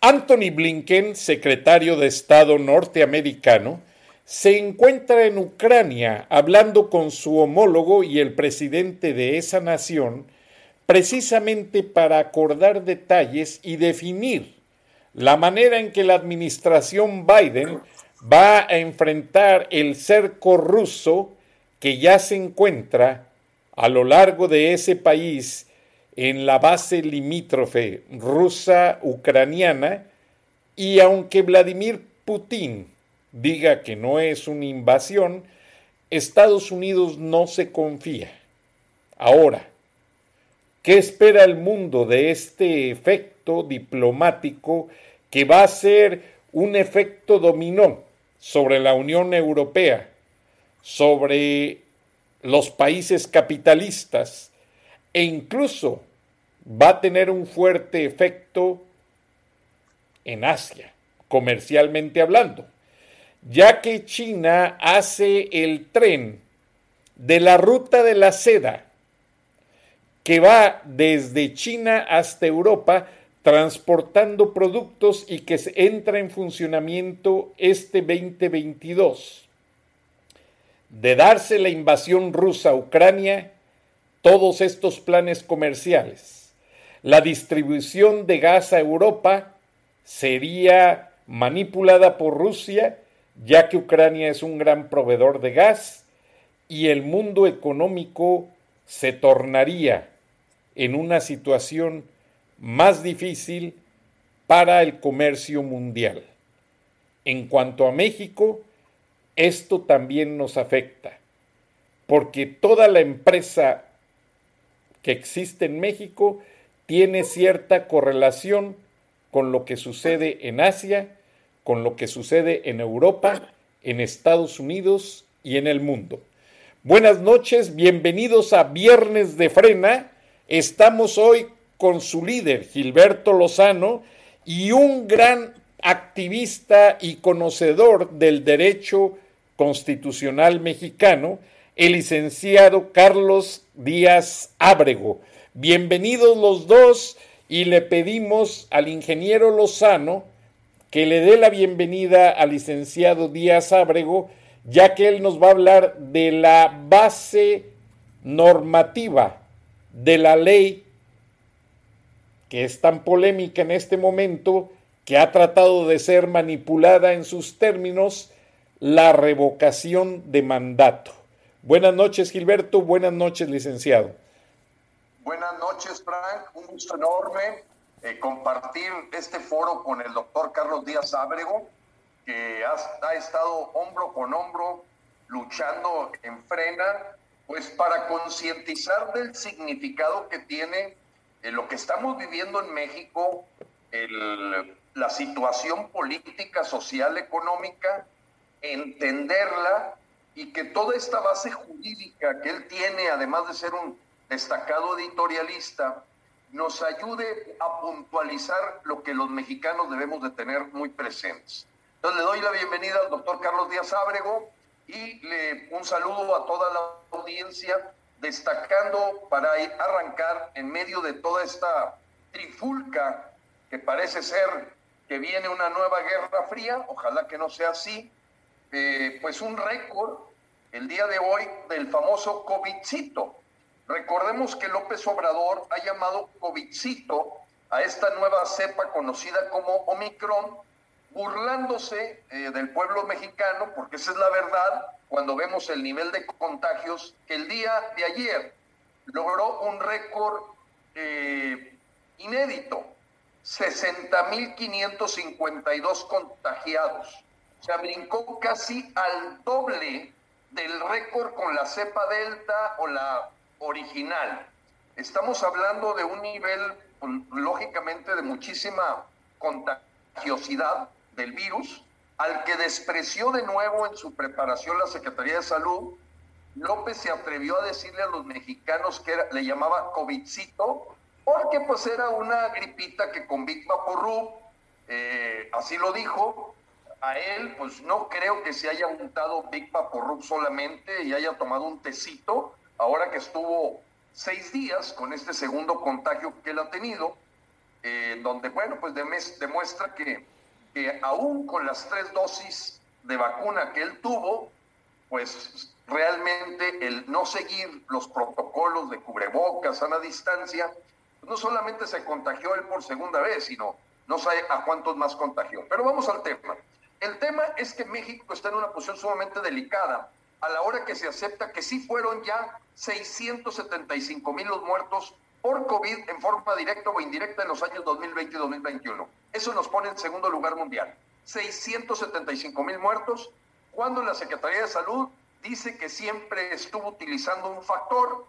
Anthony Blinken, secretario de Estado norteamericano, se encuentra en Ucrania hablando con su homólogo y el presidente de esa nación precisamente para acordar detalles y definir la manera en que la administración Biden va a enfrentar el cerco ruso que ya se encuentra a lo largo de ese país en la base limítrofe rusa-ucraniana y aunque Vladimir Putin diga que no es una invasión, Estados Unidos no se confía. Ahora, ¿qué espera el mundo de este efecto diplomático que va a ser un efecto dominó sobre la Unión Europea, sobre los países capitalistas e incluso va a tener un fuerte efecto en Asia, comercialmente hablando, ya que China hace el tren de la ruta de la seda que va desde China hasta Europa transportando productos y que entra en funcionamiento este 2022. De darse la invasión rusa a Ucrania, todos estos planes comerciales la distribución de gas a Europa sería manipulada por Rusia, ya que Ucrania es un gran proveedor de gas, y el mundo económico se tornaría en una situación más difícil para el comercio mundial. En cuanto a México, esto también nos afecta, porque toda la empresa que existe en México tiene cierta correlación con lo que sucede en Asia, con lo que sucede en Europa, en Estados Unidos y en el mundo. Buenas noches, bienvenidos a Viernes de Frena. Estamos hoy con su líder, Gilberto Lozano, y un gran activista y conocedor del derecho constitucional mexicano, el licenciado Carlos Díaz Ábrego. Bienvenidos los dos y le pedimos al ingeniero Lozano que le dé la bienvenida al licenciado Díaz Ábrego, ya que él nos va a hablar de la base normativa de la ley que es tan polémica en este momento, que ha tratado de ser manipulada en sus términos, la revocación de mandato. Buenas noches, Gilberto. Buenas noches, licenciado. Buenas noches, Frank. Un gusto enorme eh, compartir este foro con el doctor Carlos Díaz Ábrego, que ha, estado hombro con hombro luchando en frena, pues para concientizar del significado que tiene eh, lo que estamos viviendo en México, la situación política, social, económica, entenderla y que toda esta base jurídica que él tiene, además de ser un destacado editorialista, nos ayude a puntualizar lo que los mexicanos debemos de tener muy presentes. Entonces le doy la bienvenida al doctor Carlos Díaz Ábrego y le, un saludo a toda la audiencia, destacando para arrancar en medio de toda esta trifulca que parece ser que viene una nueva guerra fría, ojalá que no sea así, eh, pues un récord el día de hoy del famoso COVIDcito, Recordemos que López Obrador ha llamado COVIDcito a esta nueva cepa conocida como Omicron, burlándose eh, del pueblo mexicano, porque esa es la verdad, cuando vemos el nivel de contagios, que el día de ayer logró un récord eh, inédito, 60.552 contagiados. O sea, brincó casi al doble del récord con la cepa delta o la original. Estamos hablando de un nivel, pues, lógicamente, de muchísima contagiosidad del virus, al que despreció de nuevo en su preparación la Secretaría de Salud. López se atrevió a decirle a los mexicanos que le llamaba COVIDcito, porque pues era una gripita que con Big Vaporub, eh, así lo dijo, a él pues no creo que se haya untado Big Vaporub solamente y haya tomado un tecito, ahora que estuvo seis días con este segundo contagio que él ha tenido, eh, donde bueno pues demuestra que que aún con las tres dosis de vacuna que él tuvo, pues realmente el no seguir los protocolos de cubrebocas, a la distancia, no solamente se contagió él por segunda vez, sino no sabe a cuántos más contagió. Pero vamos al tema. El tema es que México está en una posición sumamente delicada a la hora que se acepta que sí fueron ya 675 mil los muertos por COVID en forma directa o indirecta en los años 2020 y 2021. Eso nos pone en segundo lugar mundial. 675 mil muertos, cuando la Secretaría de Salud dice que siempre estuvo utilizando un factor,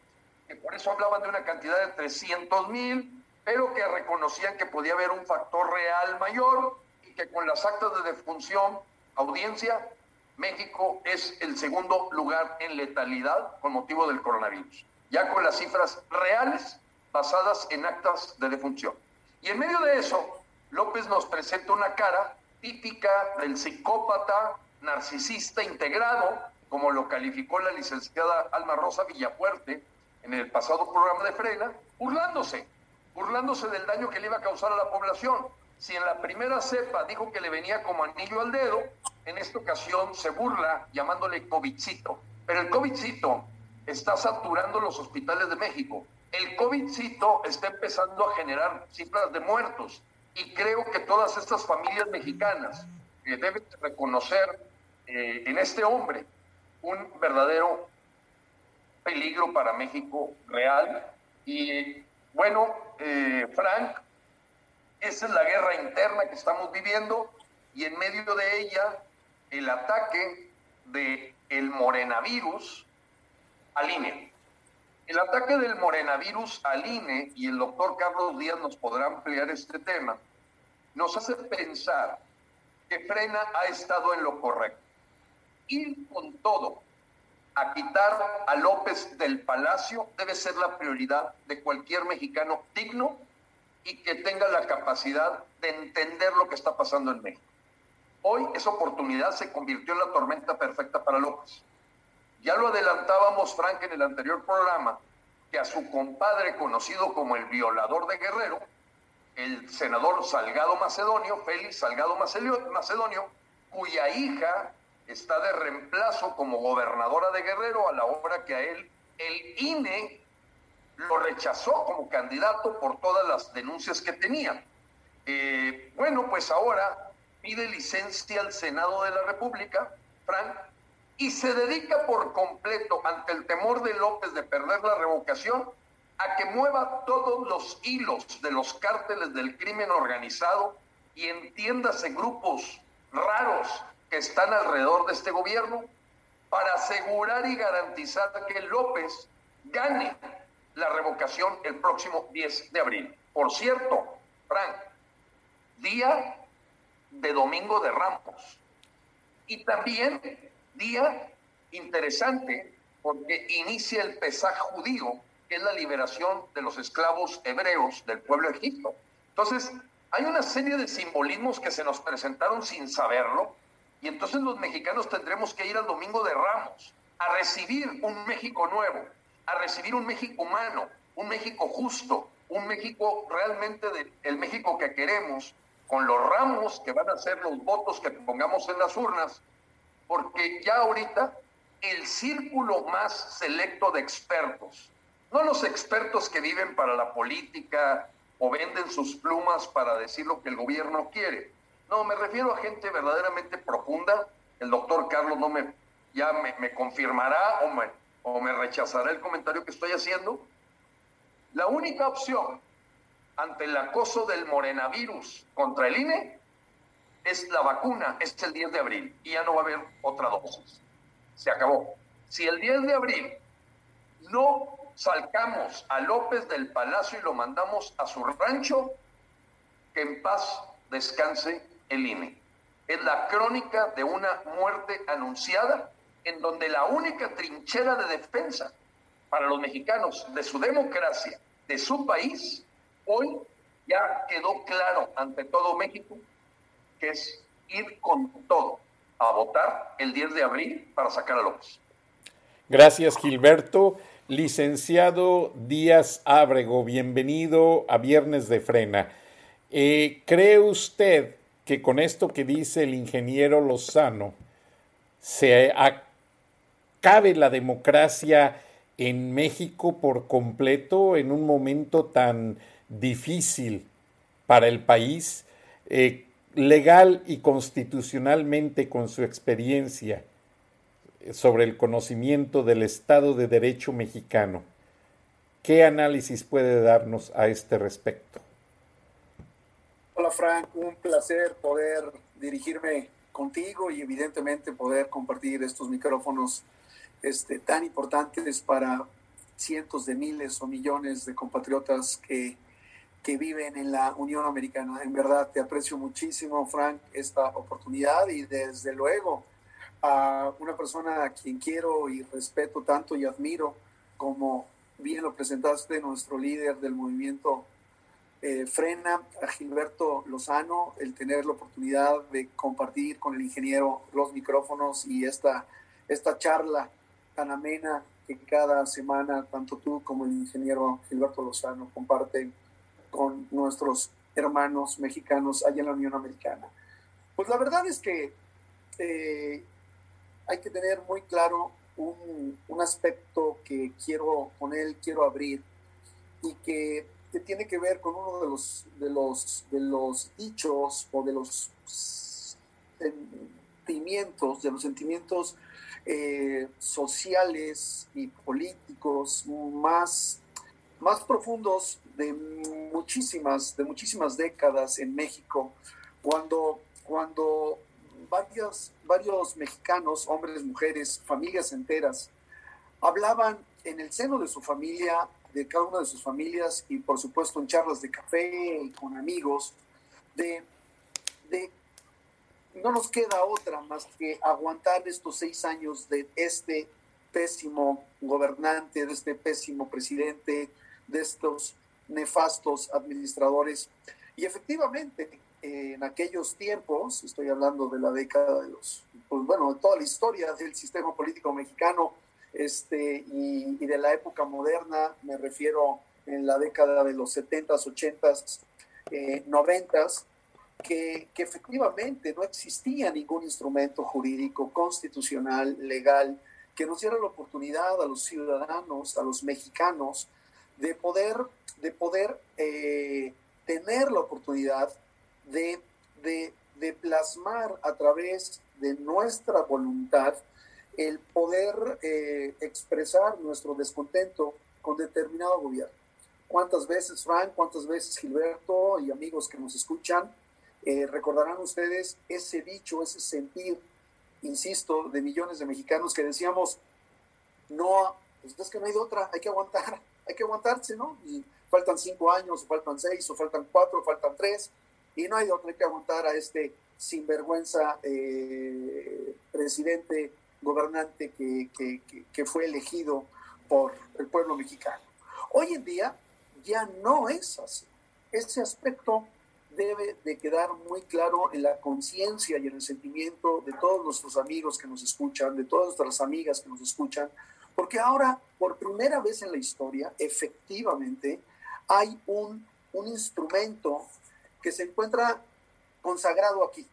que por eso hablaban de una cantidad de 300 mil, pero que reconocían que podía haber un factor real mayor que con las actas de defunción, audiencia, México es el segundo lugar en letalidad con motivo del coronavirus. Ya con las cifras reales, basadas en actas de defunción. Y en medio de eso, López nos presenta una cara típica del psicópata narcisista integrado, como lo calificó la licenciada Alma Rosa Villafuerte en el pasado programa de Frena, burlándose, burlándose del daño que le iba a causar a la población. Si en la primera cepa dijo que le venía como anillo al dedo, en esta ocasión se burla llamándole COVIDcito. Pero el COVIDcito está saturando los hospitales de México el COVIDcito está empezando a generar cifras de muertos y creo que todas estas familias mexicanas deben reconocer eh, en este hombre un verdadero peligro para México real. Y bueno, eh, Frank, esa es la guerra interna que estamos viviendo y en medio de ella el ataque de el morenavirus al INE. El ataque del morenavirus al INE, y el doctor Carlos Díaz nos podrá ampliar este tema, nos hace pensar que Frena ha estado en lo correcto. Ir con todo a quitar a López del Palacio debe ser la prioridad de cualquier mexicano digno y que tenga la capacidad de entender lo que está pasando en México. Hoy esa oportunidad se convirtió en la tormenta perfecta para López. Ya lo adelantábamos, Frank, en el anterior programa, que a su compadre conocido como el violador de Guerrero, el senador Salgado Macedonio, Félix Salgado Macedonio, cuya hija está de reemplazo como gobernadora de Guerrero a la hora que a él el INE lo rechazó como candidato por todas las denuncias que tenía. Eh, bueno, pues ahora pide licencia al Senado de la República, Frank, y se dedica por completo ante el temor de López de perder la revocación a que mueva todos los hilos de los cárteles del crimen organizado y entiéndase grupos raros que están alrededor de este gobierno para asegurar y garantizar que López gane la revocación el próximo 10 de abril. Por cierto, Frank, día de Domingo de Ramos. Y también Día interesante porque inicia el pesaje judío, que es la liberación de los esclavos hebreos del pueblo de Egipto. Entonces, hay una serie de simbolismos que se nos presentaron sin saberlo, y entonces los mexicanos tendremos que ir al Domingo de Ramos a recibir un México nuevo, a recibir un México humano, un México justo, un México realmente el México que queremos, con los ramos que van a ser los votos que pongamos en las urnas, porque ya ahorita el círculo más selecto de expertos, no los expertos que viven para la política o venden sus plumas para decir lo que el gobierno quiere, No, me refiero a gente verdaderamente profunda. El doctor Carlos no me, ya me, confirmará o me, o me rechazará el comentario que estoy haciendo. La única opción ante el acoso del morenavirus contra el INE es la vacuna, es el 10 de abril y ya no va a haber otra dosis. Se acabó. Si el 10 de abril no salcamos a López del Palacio y lo mandamos a su rancho, que en paz descanse el INE. Es la crónica de una muerte anunciada en donde la única trinchera de defensa para los mexicanos de su democracia, de su país, hoy ya quedó claro ante todo México que es ir con todo a votar el 10 de abril para sacar a López. Gracias, Gilberto. Licenciado Díaz Ábrego, bienvenido a Viernes de Frena. Eh, ¿Cree usted que con esto que dice el ingeniero Lozano se acabe la democracia en México por completo en un momento tan difícil para el país, eh, legal y constitucionalmente con su experiencia? sobre el conocimiento del Estado de Derecho mexicano. ¿Qué análisis puede darnos a este respecto? Hola Frank, un placer poder dirigirme contigo y evidentemente poder compartir estos micrófonos este, tan importantes para cientos de miles o millones de compatriotas que, que viven en la Unión Americana. En verdad te aprecio muchísimo, Frank, esta oportunidad y desde luego a una persona a quien quiero y respeto tanto y admiro, como bien lo presentaste, nuestro líder del movimiento eh, Frena, Gilberto Lozano, el tener la oportunidad de compartir con el ingeniero los micrófonos y esta, esta charla tan amena que cada semana tanto tú como el ingeniero Gilberto Lozano comparten con nuestros hermanos mexicanos allá en la Unión Americana. Pues la verdad es que eh, hay que tener muy claro un, aspecto que quiero poner, quiero abrir y que, que, tiene que ver con uno de los, de, los, de los dichos o de los sentimientos, de los sentimientos eh, sociales y políticos más, más profundos de muchísimas, de muchísimas décadas en México, cuando, cuando varios, varios mexicanos, hombres, mujeres, familias enteras, hablaban en el seno de su familia, de cada una de sus familias y por supuesto en charlas de café y con amigos, de, de no nos queda otra más que aguantar estos seis años de este pésimo gobernante, de este pésimo presidente, de estos nefastos administradores. Y efectivamente, en aquellos tiempos, estoy hablando de la década de los, pues bueno, toda la historia del sistema político mexicano este, y, de la época moderna, me refiero en la década de los 70s, 80s, 90s, que, que efectivamente no existía ningún instrumento jurídico, constitucional, legal, que nos diera la oportunidad a los ciudadanos, a los mexicanos, de poder, de poder eh, tener la oportunidad de, de, plasmar a través de nuestra voluntad el poder eh, expresar nuestro descontento con determinado gobierno. ¿Cuántas veces, Frank, cuántas veces, Gilberto y amigos que nos escuchan, eh, recordarán ustedes ese dicho, ese sentir, insisto, de millones de mexicanos que decíamos, no, pues es que no hay otra, hay que aguantar, hay que aguantarse, ¿no? Y faltan cinco años, faltan seis, o faltan cuatro, o faltan tres, y no hay otro que aguantar a este sinvergüenza eh, presidente gobernante que, fue elegido por el pueblo mexicano. Hoy en día ya no es así. Ese aspecto debe de quedar muy claro en la conciencia y en el sentimiento de todos nuestros amigos que nos escuchan, de todas nuestras amigas que nos escuchan, porque ahora, por primera vez en la historia, efectivamente, hay un, un instrumento que se encuentra consagrado aquí,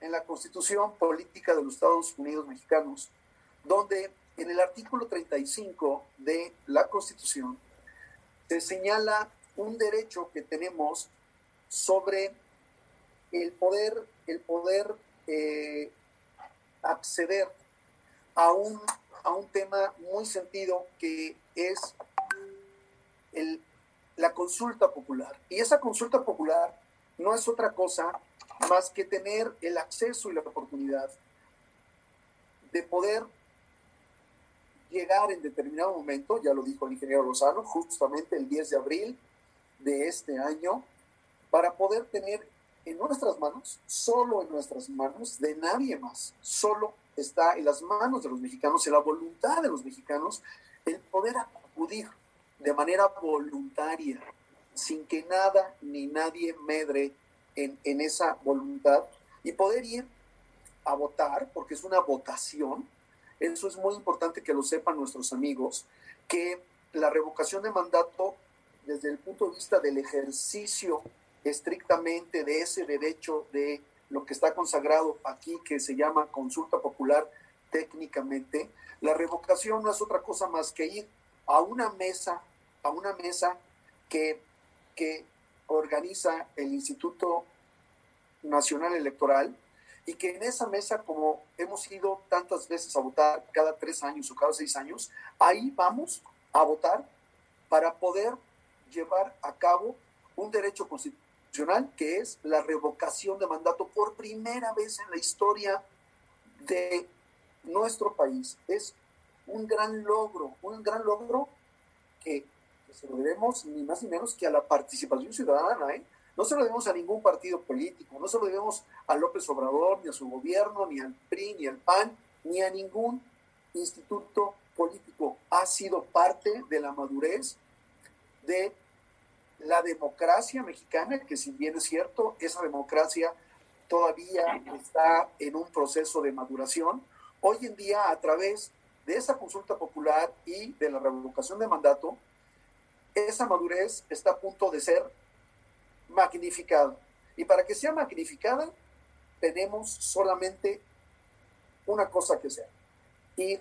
en la Constitución Política de los Estados Unidos Mexicanos, donde en el artículo 35 de la Constitución se señala un derecho que tenemos sobre el poder, el poder eh, acceder a un, a un tema muy sentido que es el, la consulta popular. Y esa consulta popular no es otra cosa más que tener el acceso y la oportunidad de poder llegar en determinado momento, ya lo dijo el ingeniero Lozano, justamente el 10 de abril de este año, para poder tener en nuestras manos, solo en nuestras manos, de nadie más, solo está en las manos de los mexicanos, en la voluntad de los mexicanos, el poder acudir de manera voluntaria, sin que nada ni nadie medre en, en esa voluntad, y poder ir a votar, porque es una votación, eso es muy importante que lo sepan nuestros amigos, que la revocación de mandato desde el punto de vista del ejercicio estrictamente de ese derecho de lo que está consagrado aquí, que se llama consulta popular técnicamente, la revocación no es otra cosa más que ir a una mesa, a una mesa que, que organiza el Instituto Nacional Electoral, y que en esa mesa, como hemos ido tantas veces a votar cada tres años o cada seis años, ahí vamos a votar para poder llevar a cabo un derecho constitucional que es la revocación de mandato por primera vez en la historia de nuestro país. Es un gran logro, un gran logro que, se lo debemos ni más ni menos que a la participación ciudadana, ¿eh? No se lo debemos a ningún partido político, no se lo debemos a López Obrador, ni a su gobierno, ni al PRI, ni al PAN, ni a ningún instituto político. Ha sido parte de la madurez de la democracia mexicana, que si bien es cierto, esa democracia todavía está en un proceso de maduración. Hoy en día, a través de esa consulta popular y de la revocación de mandato, esa madurez está a punto de ser magnificada. Y para que sea magnificada, tenemos solamente una cosa que hacer, ir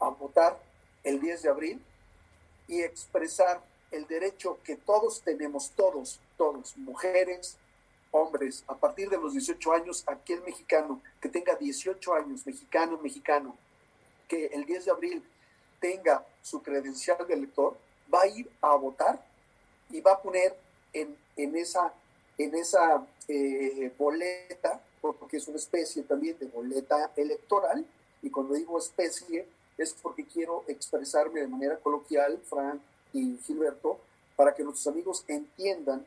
a votar el 10 de abril y expresar el derecho que todos tenemos, todos, todos, mujeres, hombres, a partir de los 18 años, aquel mexicano que tenga 18 años, mexicano, mexicano, que el 10 de abril tenga su credencial de elector, va a ir a votar y va a poner en, esa, en esa eh, boleta, porque es una especie también de boleta electoral, y cuando digo especie es porque quiero expresarme de manera coloquial, Frank Gilberto, para que nuestros amigos entiendan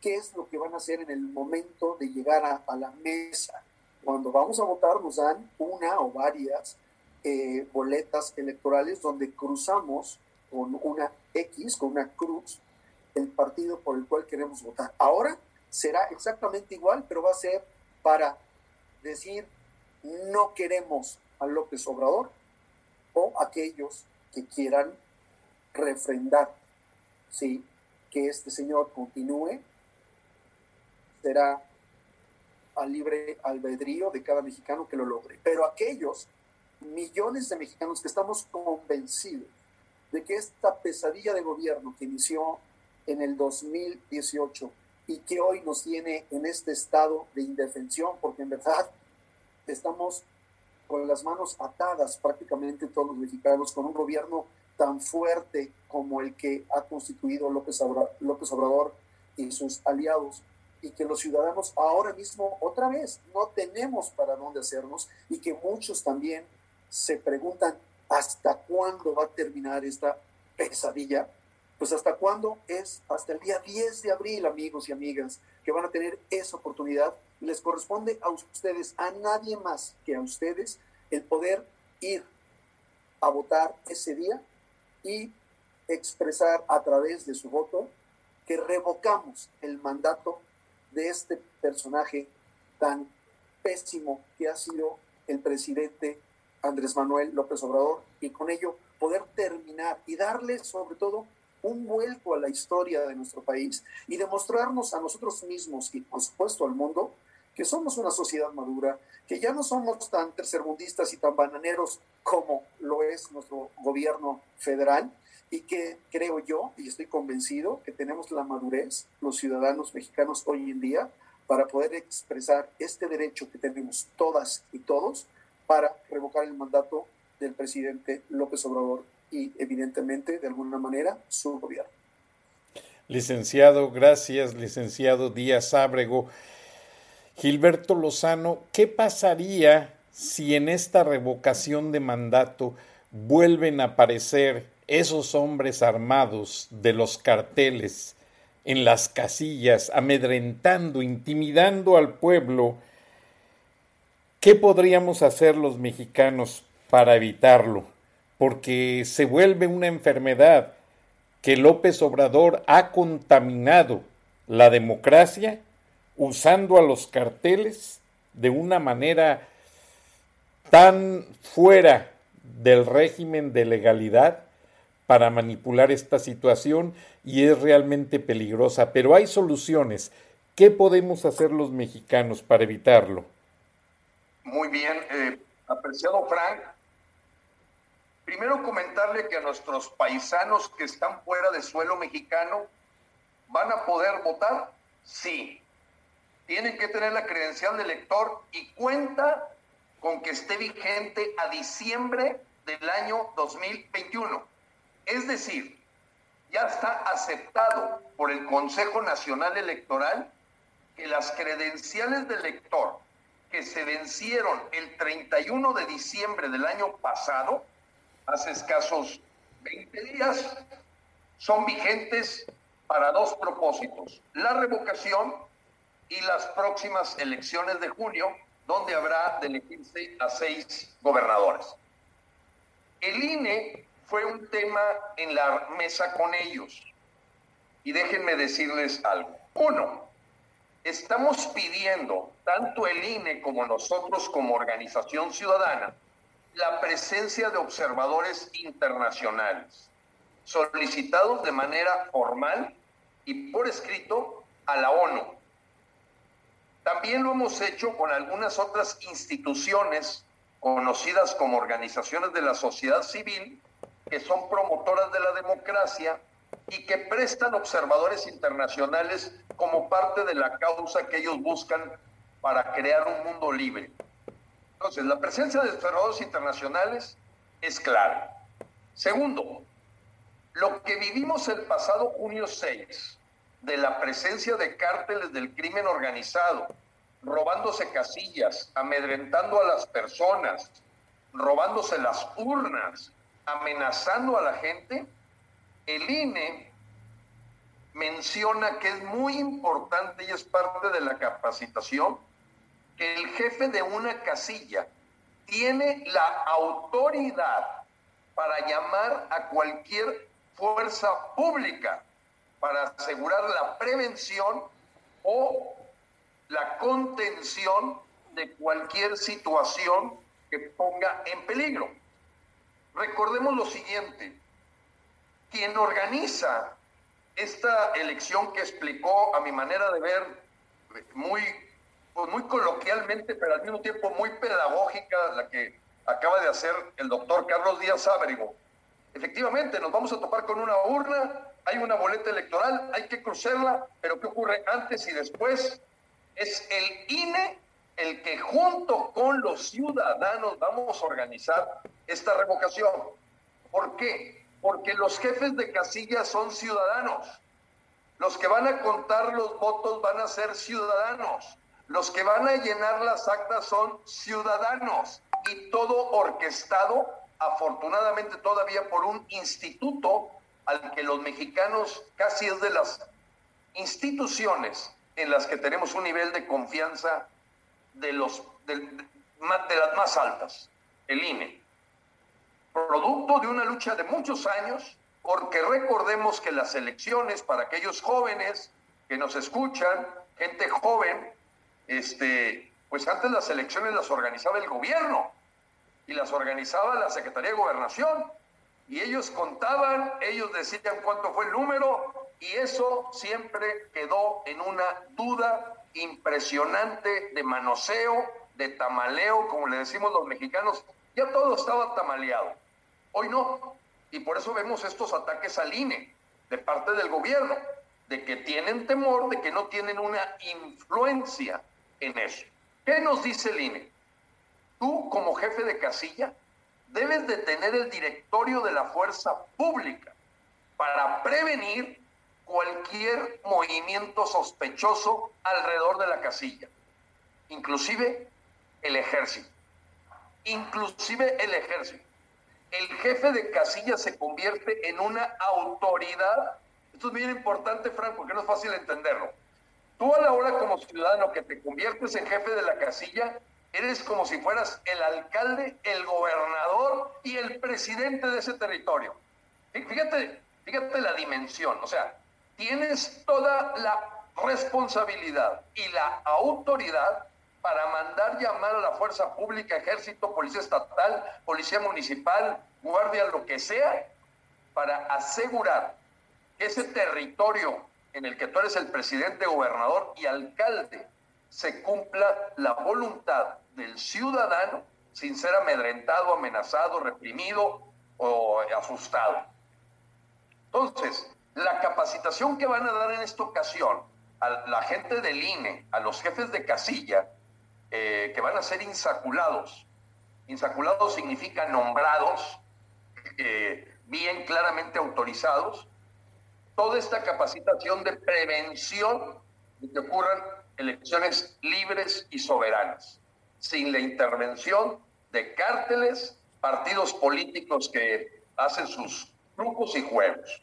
qué es lo que van a hacer en el momento de llegar a, la mesa. Cuando vamos a votar nos dan una o varias eh, boletas electorales donde cruzamos con una X, con una cruz, el partido por el cual queremos votar. Ahora será exactamente igual, pero va a ser para decir no queremos a López Obrador o aquellos que quieran refrendar, sí, que este señor continúe, será a libre albedrío de cada mexicano que lo logre. Pero aquellos millones de mexicanos que estamos convencidos de que esta pesadilla de gobierno que inició en el 2018 y que hoy nos tiene en este estado de indefensión, porque en verdad estamos con las manos atadas prácticamente todos los mexicanos, con un gobierno tan fuerte como el que ha constituido López Obrador, López Obrador y sus aliados, y que los ciudadanos ahora mismo otra vez no tenemos para dónde hacernos, y que muchos también se preguntan hasta cuándo va a terminar esta pesadilla pues hasta cuándo es hasta el día 10 de abril, amigos y amigas, que van a tener esa oportunidad. Les corresponde a ustedes, a nadie más que a ustedes, el poder ir a votar ese día y expresar a través de su voto que revocamos el mandato de este personaje tan pésimo que ha sido el presidente Andrés Manuel López Obrador y con ello poder terminar y darle sobre todo un vuelco a la historia de nuestro país y demostrarnos a nosotros mismos y por supuesto al mundo que somos una sociedad madura, que ya no somos tan tercermundistas y tan bananeros como lo es nuestro gobierno federal y que creo yo, y estoy convencido, que tenemos la madurez, los ciudadanos mexicanos hoy en día, para poder expresar este derecho que tenemos todas y todos para revocar el mandato del presidente López Obrador y evidentemente, de alguna manera, su gobierno. Licenciado, gracias, licenciado Díaz Ábrego. Gilberto Lozano, ¿qué pasaría si en esta revocación de mandato vuelven a aparecer esos hombres armados de los carteles en las casillas, amedrentando, intimidando al pueblo? ¿Qué podríamos hacer los mexicanos para evitarlo? Porque se vuelve una enfermedad que López Obrador ha contaminado la democracia usando a los carteles de una manera tan fuera del régimen de legalidad para manipular esta situación y es realmente peligrosa. Pero hay soluciones. ¿Qué podemos hacer los mexicanos para evitarlo? Muy bien, eh, apreciado Frank. Primero comentarle que a nuestros paisanos que están fuera de suelo mexicano van a poder votar, sí, tienen que tener la credencial de elector y cuenta con que esté vigente a diciembre del año 2021. Es decir, ya está aceptado por el Consejo Nacional Electoral que las credenciales de elector que se vencieron el 31 de diciembre del año pasado, hace escasos 20 días, son vigentes para dos propósitos. La revocación y las próximas elecciones de junio, donde habrá de elegirse a seis gobernadores. El INE fue un tema en la mesa con ellos. Y déjenme decirles algo. Uno, estamos pidiendo, tanto el INE como nosotros como organización ciudadana, la presencia de observadores internacionales, solicitados de manera formal y por escrito a la ONU, también lo hemos hecho con algunas otras instituciones conocidas como organizaciones de la sociedad civil, que son promotoras de la democracia y que prestan observadores internacionales como parte de la causa que ellos buscan para crear un mundo libre. Entonces, la presencia de observadores internacionales es clara. Segundo, lo que vivimos el pasado junio 6 de la presencia de cárteles del crimen organizado, robándose casillas, amedrentando a las personas, robándose las urnas, amenazando a la gente, el INE menciona que es muy importante y es parte de la capacitación que el jefe de una casilla tiene la autoridad para llamar a cualquier fuerza pública para asegurar la prevención o la contención de cualquier situación que ponga en peligro. Recordemos lo siguiente, quien organiza esta elección que explicó a mi manera de ver muy, pues muy coloquialmente, pero al mismo tiempo muy pedagógica, la que acaba de hacer el doctor Carlos Díaz Ábrego. Efectivamente, nos vamos a topar con una urna hay una boleta electoral, hay que cruzarla, pero ¿qué ocurre antes y después? Es el INE el que junto con los ciudadanos vamos a organizar esta revocación. ¿Por qué? Porque los jefes de casilla son ciudadanos. Los que van a contar los votos van a ser ciudadanos. Los que van a llenar las actas son ciudadanos. Y todo orquestado, afortunadamente todavía por un instituto al que los mexicanos casi es de las instituciones en las que tenemos un nivel de confianza de, los, de, las más altas, el INE. Producto de una lucha de muchos años, porque recordemos que las elecciones para aquellos jóvenes que nos escuchan, gente joven, este, pues antes las elecciones las organizaba el gobierno y las organizaba la Secretaría de Gobernación y ellos contaban, ellos decían cuánto fue el número y eso siempre quedó en una duda impresionante de manoseo, de tamaleo, como le decimos los mexicanos. Ya todo estaba tamaleado. Hoy no. Y por eso vemos estos ataques al INE de parte del gobierno, de que tienen temor, de que no tienen una influencia en eso. ¿Qué nos dice el INE? Tú como jefe de casilla debes de tener el directorio de la fuerza pública para prevenir cualquier movimiento sospechoso alrededor de la casilla, inclusive el ejército, inclusive el ejército. El jefe de casilla se convierte en una autoridad. Esto es bien importante, Frank, porque no es fácil entenderlo. Tú a la hora como ciudadano que te conviertes en jefe de la casilla, eres como si fueras el alcalde, el gobernador y el presidente de ese territorio. Fíjate, fíjate la dimensión, o sea, tienes toda la responsabilidad y la autoridad para mandar llamar a la fuerza pública, ejército, policía estatal, policía municipal, guardia, lo que sea, para asegurar que ese territorio en el que tú eres el presidente, gobernador y alcalde se cumpla la voluntad del ciudadano sin ser amedrentado, amenazado, reprimido o asustado. Entonces, la capacitación que van a dar en esta ocasión a la gente del INE, a los jefes de casilla, eh, que van a ser insaculados. Insaculados significa nombrados, eh, bien claramente autorizados. Toda esta capacitación de prevención de que ocurran elecciones libres y soberanas, sin la intervención de cárteles, partidos políticos que hacen sus trucos y juegos.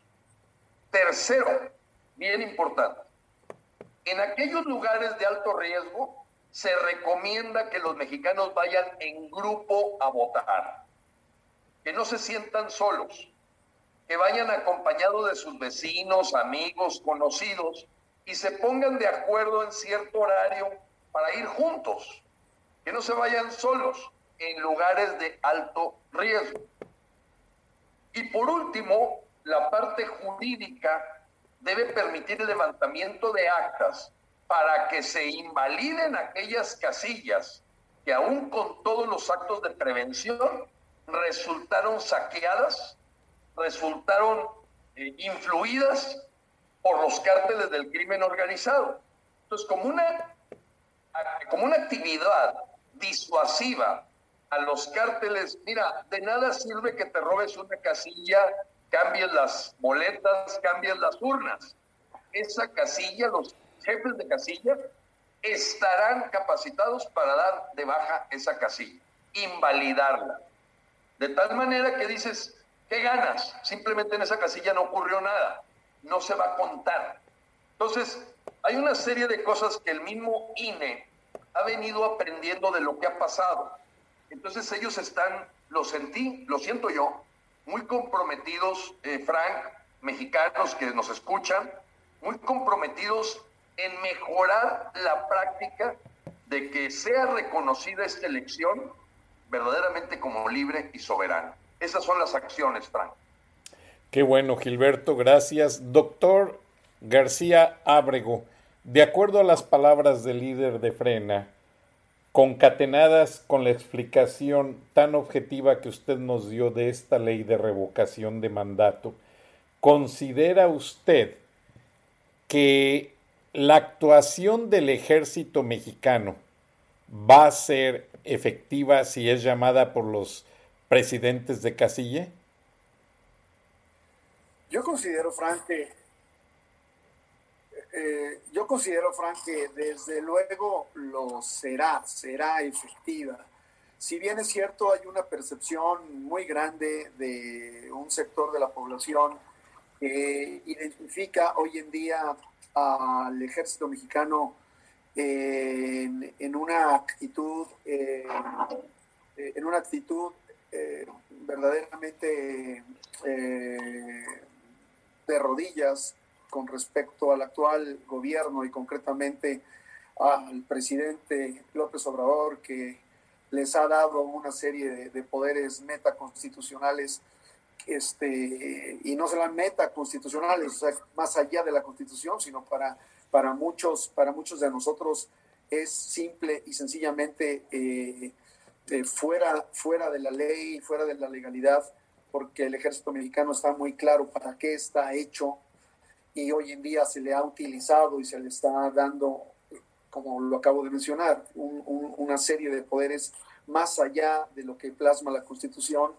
Tercero, bien importante, en aquellos lugares de alto riesgo se recomienda que los mexicanos vayan en grupo a votar, que no se sientan solos, que vayan acompañados de sus vecinos, amigos, conocidos, y se pongan de acuerdo en cierto horario para ir juntos, que no se vayan solos en lugares de alto riesgo. Y por último, la parte jurídica debe permitir el levantamiento de actas para que se invaliden aquellas casillas que aún con todos los actos de prevención resultaron saqueadas, resultaron eh, influidas por los cárteles del crimen organizado. Entonces, como una, como una actividad disuasiva a los cárteles, mira, de nada sirve que te robes una casilla, cambies las boletas, cambies las urnas. Esa casilla, los jefes de casilla estarán capacitados para dar de baja esa casilla, invalidarla. De tal manera que dices, ¿qué ganas? Simplemente en esa casilla no ocurrió nada no se va a contar. Entonces, hay una serie de cosas que el mismo INE ha venido aprendiendo de lo que ha pasado. Entonces ellos están, lo sentí, lo siento yo, muy comprometidos, eh, Frank, mexicanos que nos escuchan, muy comprometidos en mejorar la práctica de que sea reconocida esta elección verdaderamente como libre y soberana. Esas son las acciones, Frank. Qué bueno, Gilberto, gracias. Doctor García Ábrego, de acuerdo a las palabras del líder de Frena, concatenadas con la explicación tan objetiva que usted nos dio de esta ley de revocación de mandato, ¿considera usted que la actuación del ejército mexicano va a ser efectiva si es llamada por los presidentes de casilla? Yo considero, Frank, que eh, yo considero, Frank, que desde luego lo será, será efectiva. Si bien es cierto, hay una percepción muy grande de un sector de la población que identifica hoy en día al ejército mexicano en, una actitud, eh, en una actitud eh, verdaderamente de rodillas con respecto al actual gobierno y concretamente al presidente López Obrador, que les ha dado una serie de, poderes metaconstitucionales, este, y no serán metaconstitucionales, o sea, más allá de la constitución, sino para, para, muchos, para muchos de nosotros es simple y sencillamente eh, fuera, fuera de la ley, fuera de la legalidad, porque el ejército mexicano está muy claro para qué está hecho y hoy en día se le ha utilizado y se le está dando, como lo acabo de mencionar, una serie de poderes más allá de lo que plasma la constitución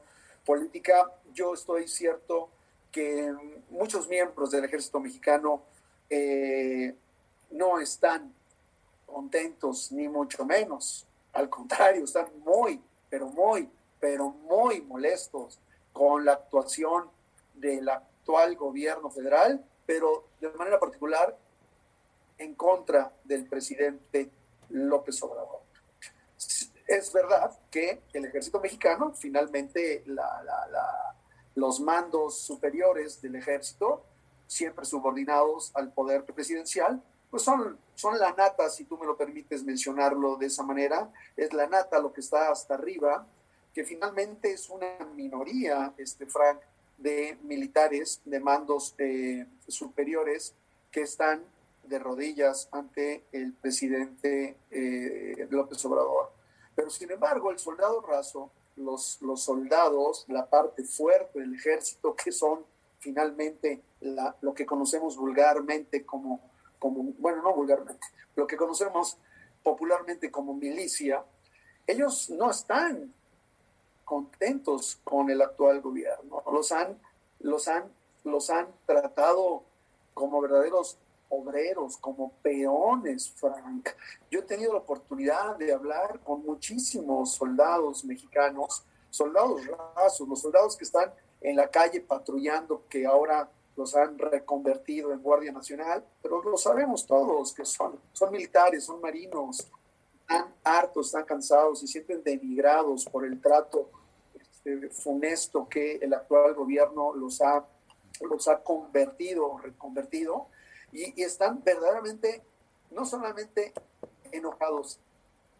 política. Yo estoy cierto que muchos miembros del ejército mexicano eh, no están contentos, ni mucho menos. Al contrario, están muy, pero muy, pero muy molestos con la actuación del actual gobierno federal, pero de manera particular en contra del presidente López Obrador. Es verdad que el ejército mexicano, finalmente los mandos superiores del ejército, siempre subordinados al poder presidencial, pues son, son la nata, si tú me lo permites mencionarlo de esa manera, es la nata lo que está hasta arriba, que finalmente es una minoría, este Frank, de militares, de mandos eh, superiores que están de rodillas ante el presidente eh, López Obrador. Pero sin embargo, el soldado raso, los, los soldados, la parte fuerte del ejército, que son finalmente lo que conocemos vulgarmente como como, bueno, no vulgarmente, lo que conocemos popularmente como milicia, ellos no están contentos con el actual gobierno. Los han, los han, los han tratado como verdaderos obreros, como peones, Frank. Yo he tenido la oportunidad de hablar con muchísimos soldados mexicanos, soldados rasos, los soldados que están en la calle patrullando, que ahora los han reconvertido en Guardia Nacional, pero lo sabemos todos, que son, son militares, son marinos, están hartos, están cansados y sienten denigrados por el trato este, funesto que el actual gobierno los ha, los ha convertido, reconvertido, y, y están verdaderamente, no solamente enojados,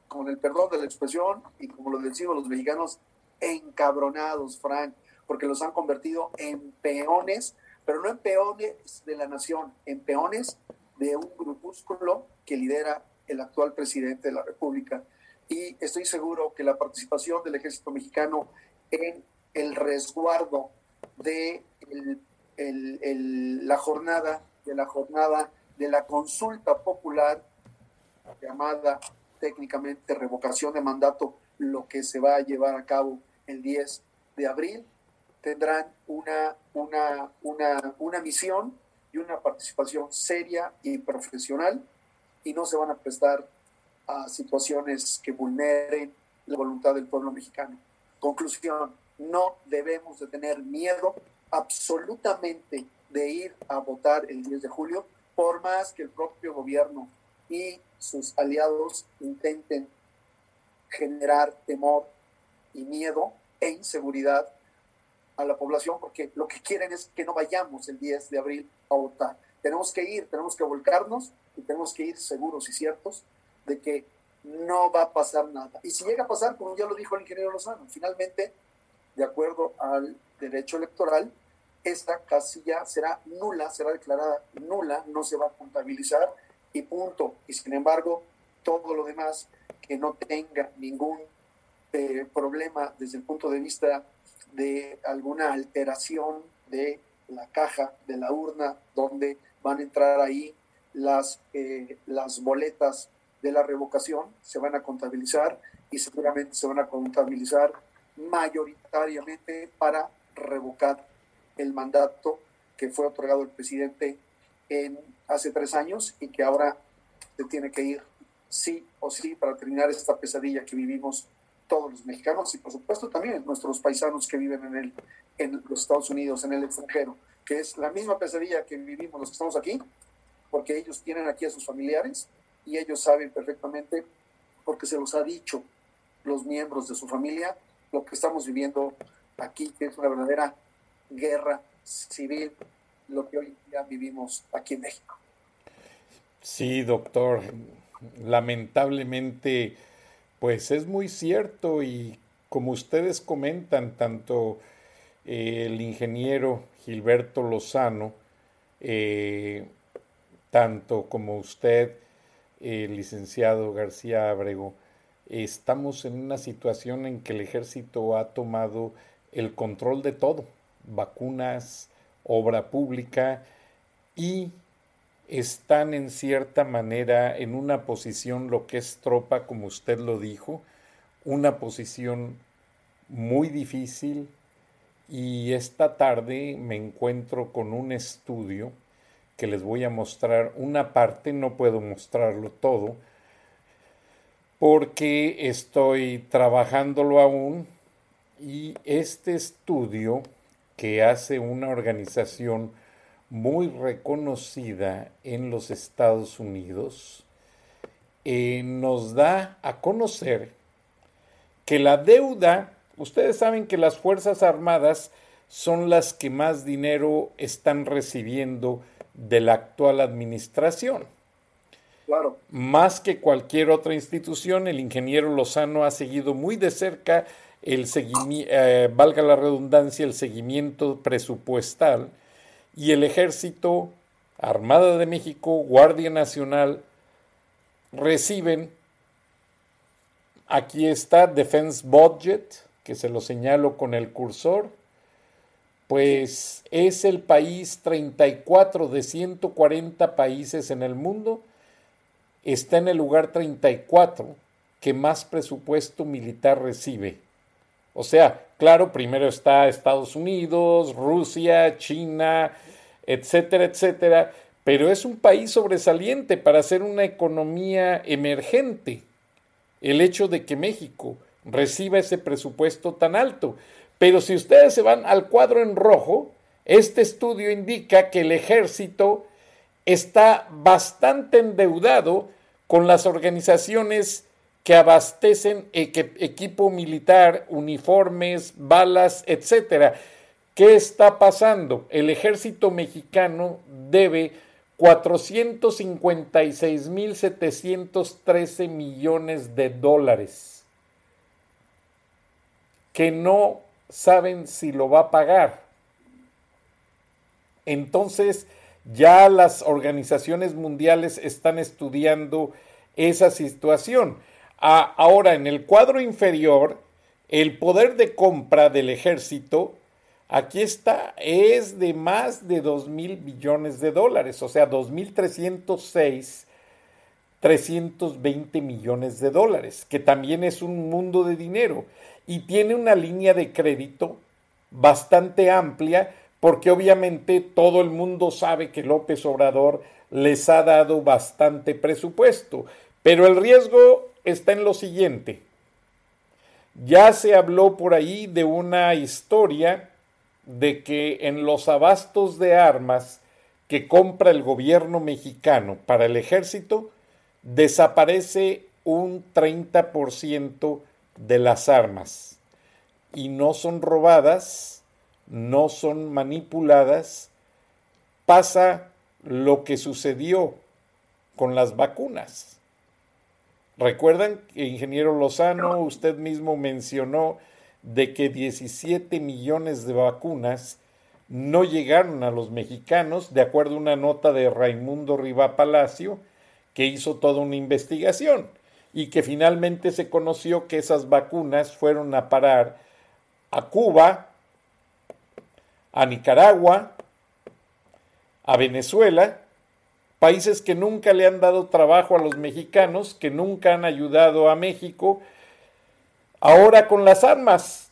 con el perdón de la expresión, y como lo decimos los mexicanos, encabronados, Frank, porque los han convertido en peones pero no en peones de la nación, en peones de un grupúsculo que lidera el actual presidente de la República. Y estoy seguro que la participación del ejército mexicano en el resguardo de la jornada, de la jornada de la consulta popular llamada técnicamente revocación de mandato, lo que se va a llevar a cabo el 10 de abril, tendrán una, una, una, una misión y una participación seria y profesional y no se van a prestar a situaciones que vulneren la voluntad del pueblo mexicano. Conclusión, no debemos de tener miedo absolutamente de ir a votar el 10 de julio, por más que el propio gobierno y sus aliados intenten generar temor y miedo e inseguridad a la población porque lo que quieren es que no vayamos el 10 de abril a votar. Tenemos que ir, tenemos que volcarnos y tenemos que ir seguros y ciertos de que no va a pasar nada. Y si llega a pasar, como ya lo dijo el ingeniero Lozano, finalmente, de acuerdo al derecho electoral, esta casilla será nula, será declarada nula, no se va a contabilizar y punto. Y sin embargo, todo lo demás que no tenga ningún eh, problema desde el punto de vista de alguna alteración de la caja, de la urna, donde van a entrar ahí las, eh, las boletas de la revocación, se van a contabilizar y seguramente se van a contabilizar mayoritariamente para revocar el mandato que fue otorgado el presidente en hace tres años y que ahora se tiene que ir sí o sí para terminar esta pesadilla que vivimos todos los mexicanos y por supuesto también nuestros paisanos que viven en, el, en los Estados Unidos, en el extranjero, que es la misma pesadilla que vivimos los que estamos aquí, porque ellos tienen aquí a sus familiares y ellos saben perfectamente, porque se los ha dicho los miembros de su familia, lo que estamos viviendo aquí, que es una verdadera guerra civil, lo que hoy día vivimos aquí en México. Sí, doctor, lamentablemente pues es muy cierto y como ustedes comentan, tanto eh, el ingeniero Gilberto Lozano, eh, tanto como usted, licenciado García Abrego, estamos en una situación en que el ejército ha tomado el control de todo, vacunas, obra pública y están en cierta manera en una posición, lo que es tropa, como usted lo dijo, una posición muy difícil y esta tarde me encuentro con un estudio que les voy a mostrar una parte, no puedo mostrarlo todo, porque estoy trabajándolo aún y este estudio que hace una organización muy reconocida en los Estados Unidos, eh, nos da a conocer que la deuda, ustedes saben que las Fuerzas Armadas son las que más dinero están recibiendo de la actual administración. Claro. Más que cualquier otra institución, el ingeniero Lozano ha seguido muy de cerca el seguimiento, eh, valga la redundancia, el seguimiento presupuestal y el ejército, Armada de México, Guardia Nacional, reciben, aquí está Defense Budget, que se lo señalo con el cursor, pues es el país 34 de 140 países en el mundo, está en el lugar 34 que más presupuesto militar recibe. O sea, claro, primero está Estados Unidos, Rusia, China, etcétera, etcétera, pero es un país sobresaliente para ser una economía emergente. El hecho de que México reciba ese presupuesto tan alto. Pero si ustedes se van al cuadro en rojo, este estudio indica que el ejército está bastante endeudado con las organizaciones que abastecen equipo militar, uniformes, balas, etcétera. ¿Qué está pasando? El ejército mexicano debe 456.713 millones de dólares que no saben si lo va a pagar. Entonces, ya las organizaciones mundiales están estudiando esa situación ahora, en el cuadro inferior, el poder de compra del ejército, aquí está, es de más de 2 mil billones de dólares, o sea, 2.306, 320 millones de dólares, que también es un mundo de dinero y tiene una línea de crédito bastante amplia porque obviamente todo el mundo sabe que López Obrador les ha dado bastante presupuesto, pero el riesgo está en lo siguiente. Ya se habló por ahí de una historia de que en los abastos de armas que compra el gobierno mexicano para el ejército, desaparece un 30% de las armas. Y no son robadas, no son manipuladas, pasa lo que sucedió con las vacunas. Recuerdan ingeniero Lozano, usted mismo mencionó de que 17 millones de vacunas no llegaron a los mexicanos, de acuerdo a una nota de Raimundo Riva Palacio, que hizo toda una investigación y que finalmente se conoció que esas vacunas fueron a parar a Cuba, a Nicaragua, a Venezuela países que nunca le han dado trabajo a los mexicanos, que nunca han ayudado a México. Ahora con las armas,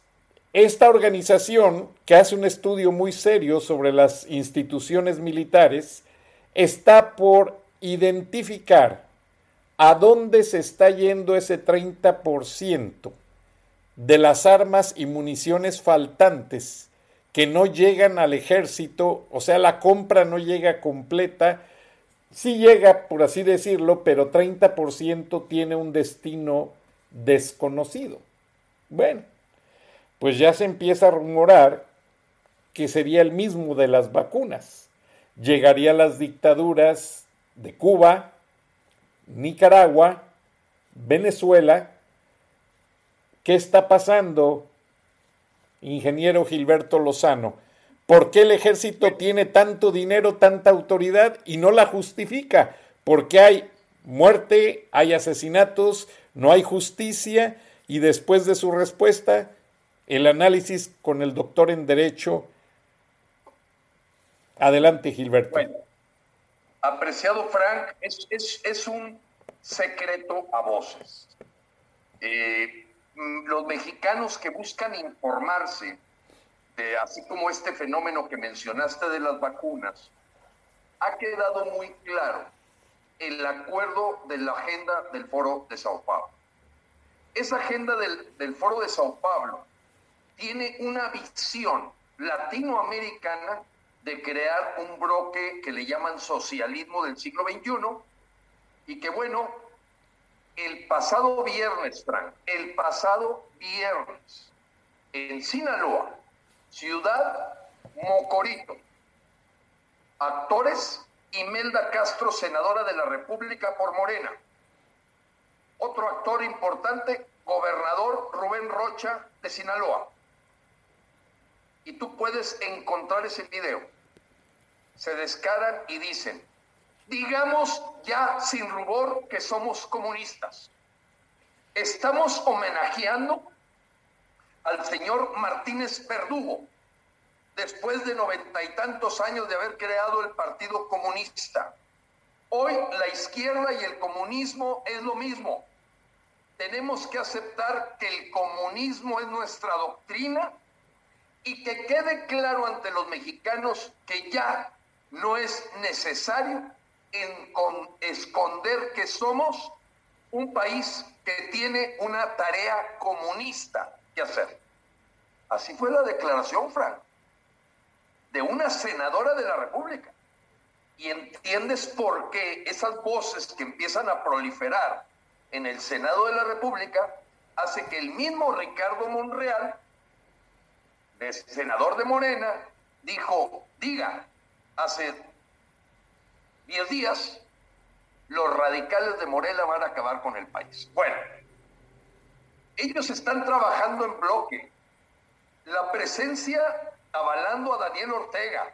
esta organización que hace un estudio muy serio sobre las instituciones militares está por identificar a dónde se está yendo ese 30% de las armas y municiones faltantes que no llegan al ejército, o sea, la compra no llega completa sí llega, por así decirlo, pero 30% tiene un destino desconocido. Bueno, pues ya se empieza a rumorar que sería el mismo de las vacunas. Llegaría las dictaduras de Cuba, Nicaragua, Venezuela. ¿Qué está pasando, ingeniero Gilberto Lozano? ¿Por qué el ejército tiene tanto dinero, tanta autoridad y no la justifica? Porque hay muerte, hay asesinatos, no hay justicia y después de su respuesta el análisis con el doctor en Derecho. Adelante, Gilberto. Bueno, apreciado Frank, es, es, un secreto a voces. Eh, mm, los mexicanos que buscan informarse, de, así como este fenómeno que mencionaste de las vacunas, ha quedado muy claro el acuerdo de la agenda del Foro de Sao Paulo. Esa agenda del, del Foro de Sao Paulo tiene una visión latinoamericana de crear un bloque que le llaman socialismo del siglo XXI y que bueno, el pasado viernes, Frank, el pasado viernes, en Sinaloa, ciudad Mocorito, actores Imelda Castro, senadora de la República por Morena. Otro actor importante, gobernador Rubén Rocha de Sinaloa. Y tú puedes encontrar ese video. Se descaran y dicen, digamos ya sin rubor que somos comunistas. Estamos homenajeando al señor Martínez Verdugo, después de noventa y tantos años de haber creado el Partido Comunista. Hoy la izquierda y el comunismo es lo mismo. Tenemos que aceptar que el comunismo es nuestra doctrina y que quede claro ante los mexicanos que ya no es necesario esconder que somos un país que tiene una tarea comunista que hacer. Así fue la declaración, Frank de una senadora de la República. Y entiendes por qué esas voces que empiezan a proliferar en el Senado de la República hace que el mismo Ricardo Monreal, senador de Morena, dijo, diga, hace 10 días, los radicales de Morena van a acabar con el país. Bueno, ellos están trabajando en bloque. La presencia avalando a Daniel Ortega,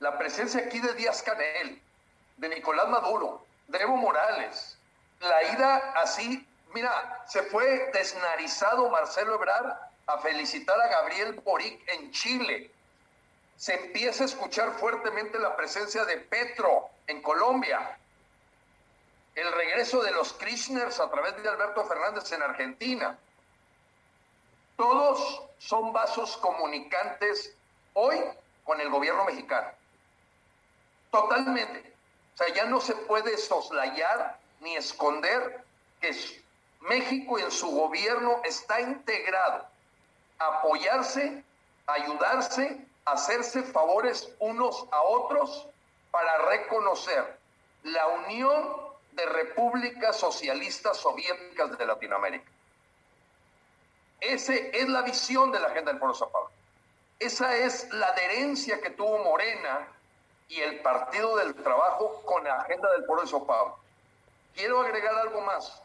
la presencia aquí de Díaz Canel, de Nicolás Maduro, de Evo Morales, la ida así, mira, se fue desnarizado Marcelo Ebrard a felicitar a Gabriel Boric en Chile. Se empieza a escuchar fuertemente la presencia de Petro en Colombia. El regreso de los Krishners a través de Alberto Fernández en Argentina. Todos son vasos comunicantes hoy con el gobierno mexicano. Totalmente. O sea, ya no se puede soslayar ni esconder que México en su gobierno está integrado a apoyarse, ayudarse, hacerse favores unos a otros para reconocer la unión de repúblicas socialistas soviéticas de Latinoamérica. Esa es la visión de la agenda del Sao Paulo. Esa es la adherencia que tuvo Morena y el Partido del Trabajo con la agenda del Foro de Sao Paulo. Quiero agregar algo más.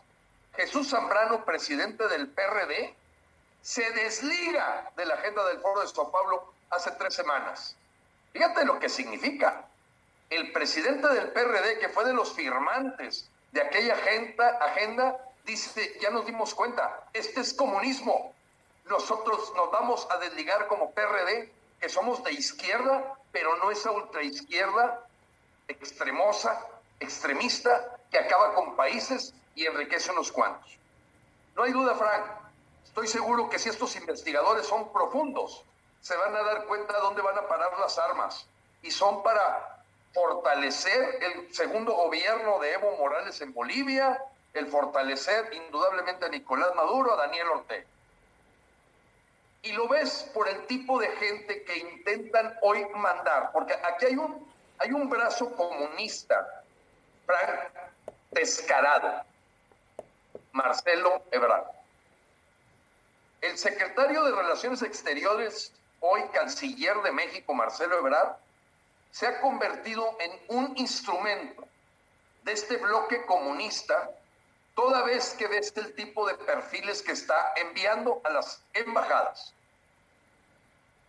Jesús Zambrano, presidente del PRD, se desliga de la agenda del Foro de Sao Paulo hace tres semanas. Fíjate lo que significa. El presidente del PRD, que fue de los firmantes de aquella agenda, agenda dice, ya nos dimos cuenta, este es comunismo. Nosotros nos vamos a desligar como PRD, que somos de izquierda, pero no esa ultraizquierda extremosa, extremista, que acaba con países y enriquece unos cuantos. No hay duda, Frank. Estoy seguro que si estos investigadores son profundos, se van a dar cuenta de dónde van a parar las armas. Y son para fortalecer el segundo gobierno de Evo Morales en Bolivia, el fortalecer indudablemente a Nicolás Maduro, a Daniel Ortega. Y lo ves por el tipo de gente que intentan hoy mandar, porque aquí hay un, hay un brazo comunista, Frank, descarado, Marcelo Ebrard. El secretario de Relaciones Exteriores, hoy canciller de México, Marcelo Ebrard, se ha convertido en un instrumento de este bloque comunista toda vez que ves el tipo de perfiles que está enviando a las embajadas.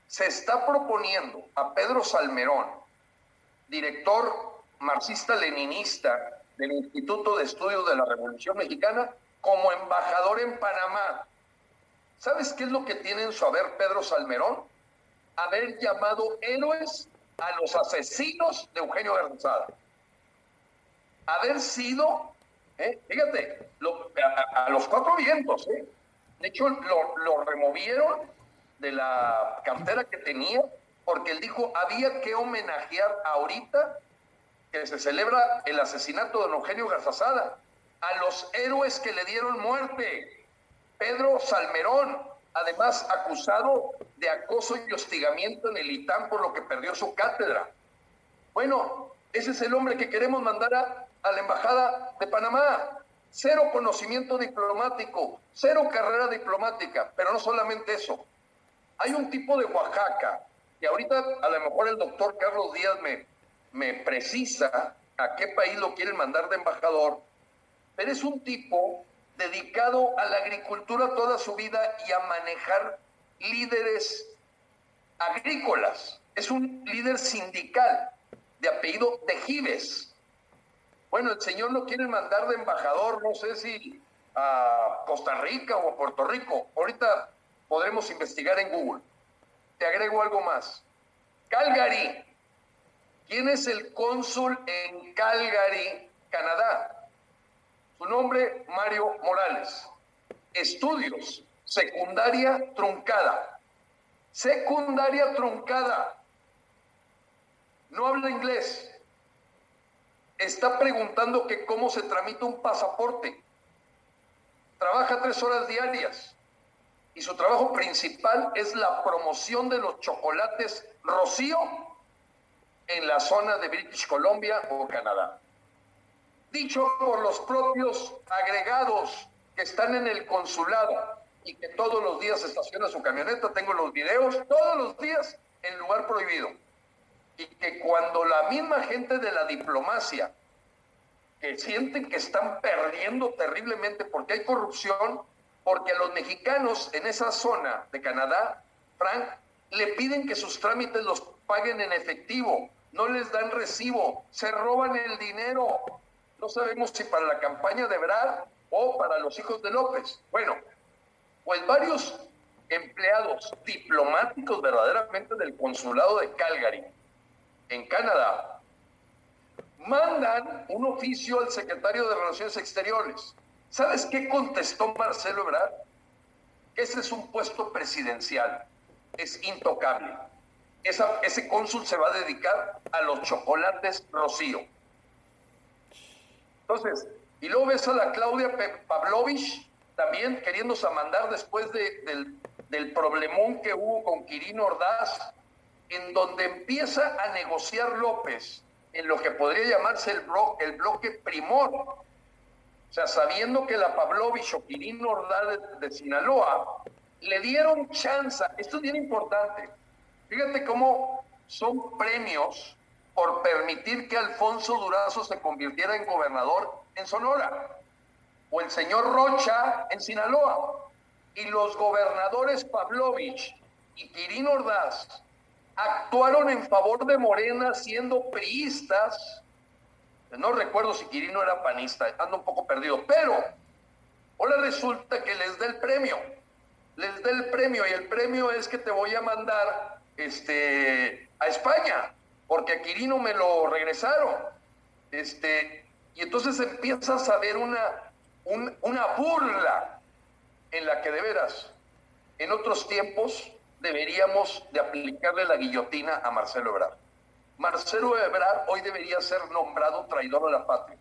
Se está proponiendo a Pedro Salmerón, director marxista-leninista del Instituto de Estudios de la Revolución Mexicana, como embajador en Panamá. ¿Sabes qué es lo que tiene en su haber Pedro Salmerón? Haber llamado héroes a los asesinos de Eugenio Garzada. Haber sido, ¿eh? fíjate, a, los cuatro vientos, ¿eh? de hecho lo, lo removieron de la cartera que tenía porque él dijo había que homenajear ahorita que se celebra el asesinato de Eugenio Garzazada, a los héroes que le dieron muerte. Pedro Salmerón, además acusado de acoso y hostigamiento en el ITAM por lo que perdió su cátedra. Bueno, ese es el hombre que queremos mandar a, la Embajada de Panamá. Cero conocimiento diplomático, cero carrera diplomática, pero no solamente eso. Hay un tipo de Oaxaca, y ahorita a lo mejor el doctor Carlos Díaz me, me precisa a qué país lo quieren mandar de embajador, pero es un tipo dedicado a la agricultura toda su vida y a manejar líderes agrícolas. Es un líder sindical de apellido Tejibes. Bueno, el señor lo quiere mandar de embajador, no sé si a Costa Rica o a Puerto Rico. Ahorita podremos investigar en Google. Te agrego algo más. Calgary, ¿Quién es el cónsul en Calgary, Canadá? Su nombre, Mario Morales. Estudios, secundaria truncada. Secundaria truncada. No habla inglés. Está preguntando que cómo se tramita un pasaporte. Trabaja tres horas diarias. Y su trabajo principal es la promoción de los chocolates Rocío en la zona de British Columbia o Canadá. Dicho por los propios agregados que están en el consulado y que todos los días estaciona su camioneta, tengo los videos, todos los días en lugar prohibido. Y que cuando la misma gente de la diplomacia, que sienten que están perdiendo terriblemente porque hay corrupción, porque los mexicanos en esa zona de Canadá, Frank, le piden que sus trámites los paguen en efectivo, no les dan recibo, se roban el dinero. No sabemos si para la campaña de Brad o para los hijos de López. Bueno, pues varios empleados diplomáticos verdaderamente del consulado de Calgary, en Canadá, mandan un oficio al secretario de Relaciones Exteriores. ¿Sabes qué contestó Marcelo Ebrard? Ese es un puesto presidencial, es intocable ese cónsul se va a dedicar a los chocolates Rocío. Entonces, y luego ves a la Claudia Pavlovich también queriéndose mandar después del, del problemón que hubo con Quirino Ordaz, en donde empieza a negociar López en lo que podría llamarse el, el bloque primor. O sea, sabiendo que la Pavlovich o Quirino Ordaz de, de Sinaloa le dieron chance, esto es bien importante, Fíjate cómo son premios por permitir que Alfonso Durazo se convirtiera en gobernador en Sonora, o el señor Rocha en Sinaloa, y los gobernadores Pavlovich y Quirino Ordaz actuaron en favor de Morena siendo priistas. No recuerdo si Quirino era panista, ando un poco perdido, pero ahora resulta que les da el premio. Les da el premio y el premio es que te voy a mandar este, a España, porque a Quirino me lo regresaron. Este, y entonces empiezas a ver una, una burla en la que de veras, en otros tiempos, deberíamos de aplicarle la guillotina a Marcelo Ebrard. Marcelo Ebrard hoy debería ser nombrado traidor de la patria.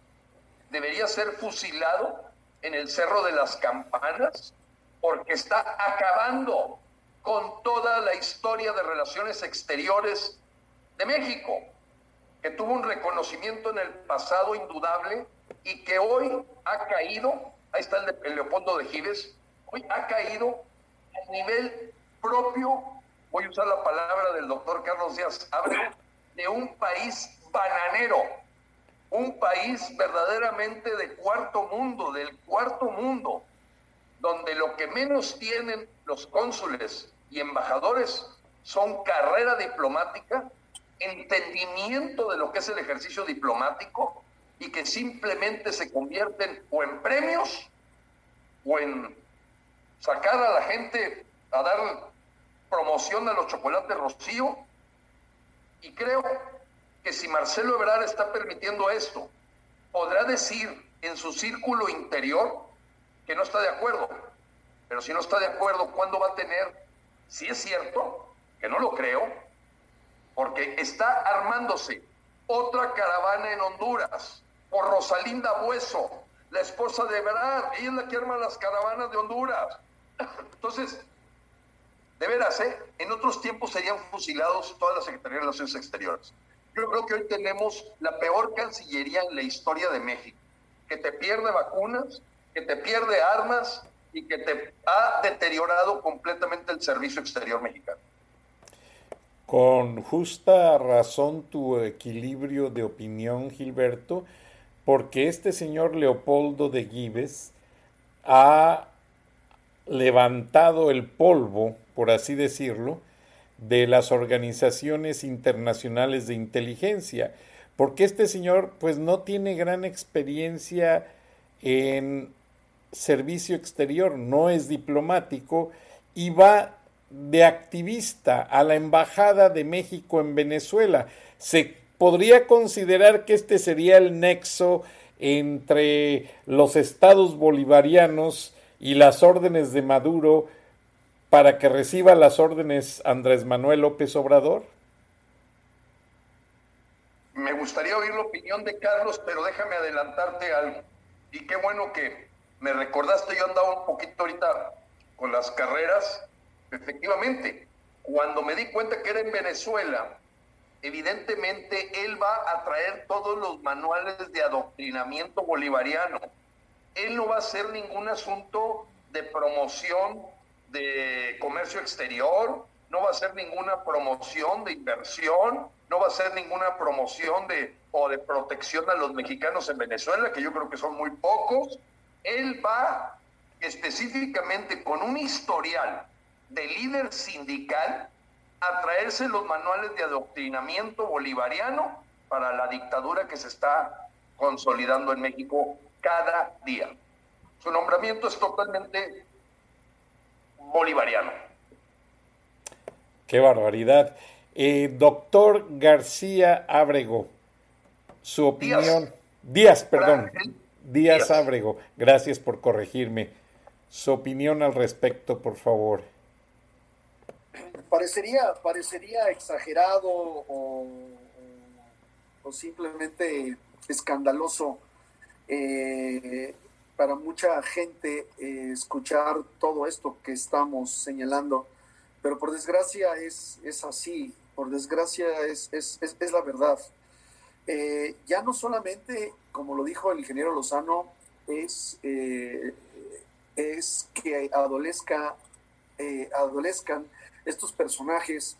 Debería ser fusilado en el Cerro de las Campanas porque está acabando con toda la historia de relaciones exteriores de México, que tuvo un reconocimiento en el pasado indudable y que hoy ha caído, ahí está el, de, Leopoldo de Gives, hoy ha caído a nivel propio, voy a usar la palabra del doctor Carlos Díaz Abreu, de un país bananero, un país verdaderamente de cuarto mundo, del cuarto mundo, donde lo que menos tienen los cónsules y embajadores son carrera diplomática, entendimiento de lo que es el ejercicio diplomático y que simplemente se convierten o en premios o en sacar a la gente a dar promoción a los chocolates Rocío. Y creo que si Marcelo Ebrard está permitiendo esto, podrá decir en su círculo interior que no está de acuerdo. Pero si no está de acuerdo, ¿cuándo va a tener? Si es cierto, que no lo creo, porque está armándose otra caravana en Honduras por Rosalinda Bueso, la esposa de Ebrard. Ella es la que arma las caravanas de Honduras. Entonces, de veras, ¿eh? en otros tiempos serían fusilados todas las Secretarías de Relaciones Exteriores. Yo creo que hoy tenemos la peor cancillería en la historia de México, que te pierde vacunas, que te pierde armas y que te ha deteriorado completamente el servicio exterior mexicano. Con justa razón tu equilibrio de opinión, Gilberto, porque este señor Leopoldo de Gives ha levantado el polvo, por así decirlo, de las organizaciones internacionales de inteligencia, porque este señor pues no tiene gran experiencia en servicio exterior, no es diplomático y va de activista a la Embajada de México en Venezuela. Se podría considerar que este sería el nexo entre los estados bolivarianos y las órdenes de Maduro para que reciba las órdenes Andrés Manuel López Obrador? Me gustaría oír la opinión de Carlos, pero déjame adelantarte algo. Y qué bueno que me recordaste, yo andaba un poquito ahorita con las carreras. Efectivamente, cuando me di cuenta que era en Venezuela, evidentemente él va a traer todos los manuales de adoctrinamiento bolivariano él no va a hacer ningún asunto de promoción de comercio exterior, no va a hacer ninguna promoción de inversión, no va a hacer ninguna promoción de o de protección a los mexicanos en Venezuela, que yo creo que son muy pocos. Él va específicamente con un historial de líder sindical a traerse los manuales de adoctrinamiento bolivariano para la dictadura que se está consolidando en México cada día. Su nombramiento es totalmente bolivariano. Qué barbaridad. Eh, doctor García Ábrego, su opinión. Díaz, perdón. Díaz, Ábrego, gracias por corregirme. Su opinión al respecto, por favor. Parecería, parecería exagerado o, o simplemente escandaloso eh, para mucha gente eh, escuchar todo esto que estamos señalando, pero por desgracia es, es así, por desgracia es, es, es, la verdad. Eh, ya no solamente, como lo dijo el ingeniero Lozano, es, es que adolezca, adolezcan estos personajes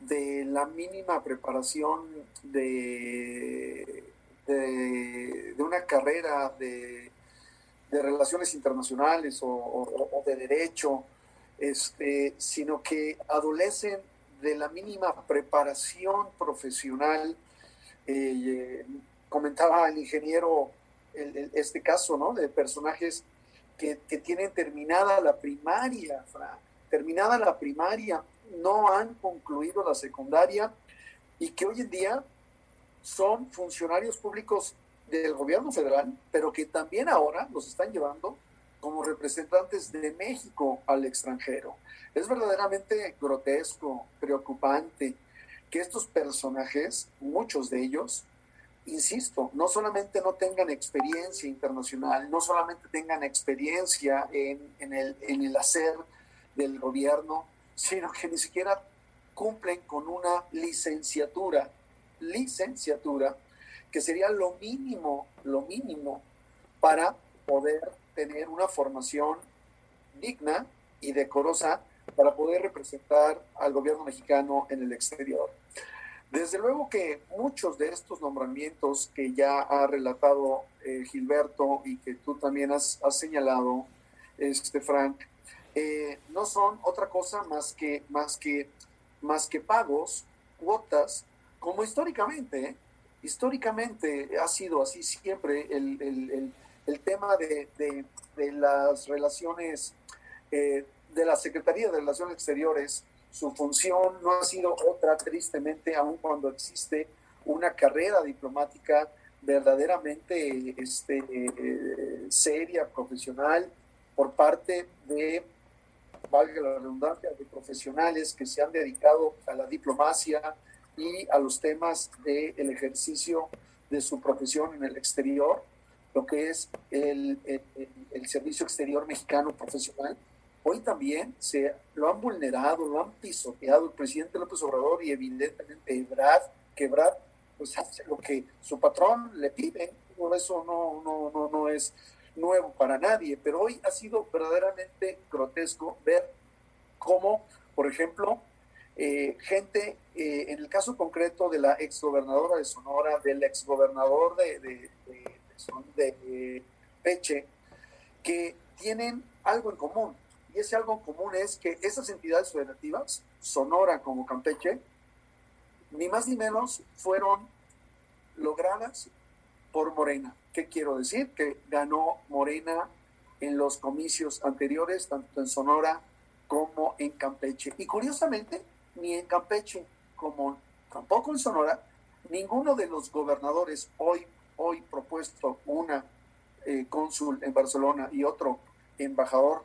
de la mínima preparación de de, una carrera de, relaciones internacionales o, de derecho, este, sino que adolecen de la mínima preparación profesional. Eh, comentaba el ingeniero este caso, ¿no? De personajes que, tienen terminada la primaria, terminada la primaria, no han concluido la secundaria y que hoy en día son funcionarios públicos del gobierno federal, pero que también ahora los están llevando como representantes de México al extranjero. Es verdaderamente grotesco, preocupante que estos personajes, muchos de ellos, insisto, no solamente no tengan experiencia internacional, no solamente tengan experiencia en, el, en el hacer del gobierno, sino que ni siquiera cumplen con una licenciatura licenciatura, que sería lo mínimo, lo mínimo para poder tener una formación digna y decorosa para poder representar al gobierno mexicano en el exterior. Desde luego que muchos de estos nombramientos que ya ha relatado eh, Gilberto y que tú también has, señalado, este Frank, eh, no son otra cosa más que, más que, más que pagos, cuotas como históricamente, ¿eh? históricamente ha sido así siempre el, tema de, las relaciones eh, de la Secretaría de Relaciones Exteriores, su función no ha sido otra, tristemente, aun cuando existe una carrera diplomática verdaderamente este, seria, profesional, por parte de, valga la redundancia, de profesionales que se han dedicado a la diplomacia y a los temas del ejercicio de su profesión en el exterior, lo que es el, el, servicio exterior mexicano profesional. Hoy también se lo han vulnerado, lo han pisoteado el presidente López Obrador y evidentemente Ebrard, que Ebrard pues hace lo que su patrón le pide, por eso no, no, no, no es nuevo para nadie, pero hoy ha sido verdaderamente grotesco ver cómo, por ejemplo, eh, gente, eh, en el caso concreto de la exgobernadora de Sonora, del exgobernador de, de, de, de Peche, que tienen algo en común. Y ese algo en común es que esas entidades federativas, Sonora como Campeche, ni más ni menos fueron logradas por Morena. ¿Qué quiero decir? Que ganó Morena en los comicios anteriores, tanto en Sonora como en Campeche. Y curiosamente, ni en Campeche como tampoco en Sonora, ninguno de los gobernadores hoy, hoy propuesto una eh, cónsul en Barcelona y otro embajador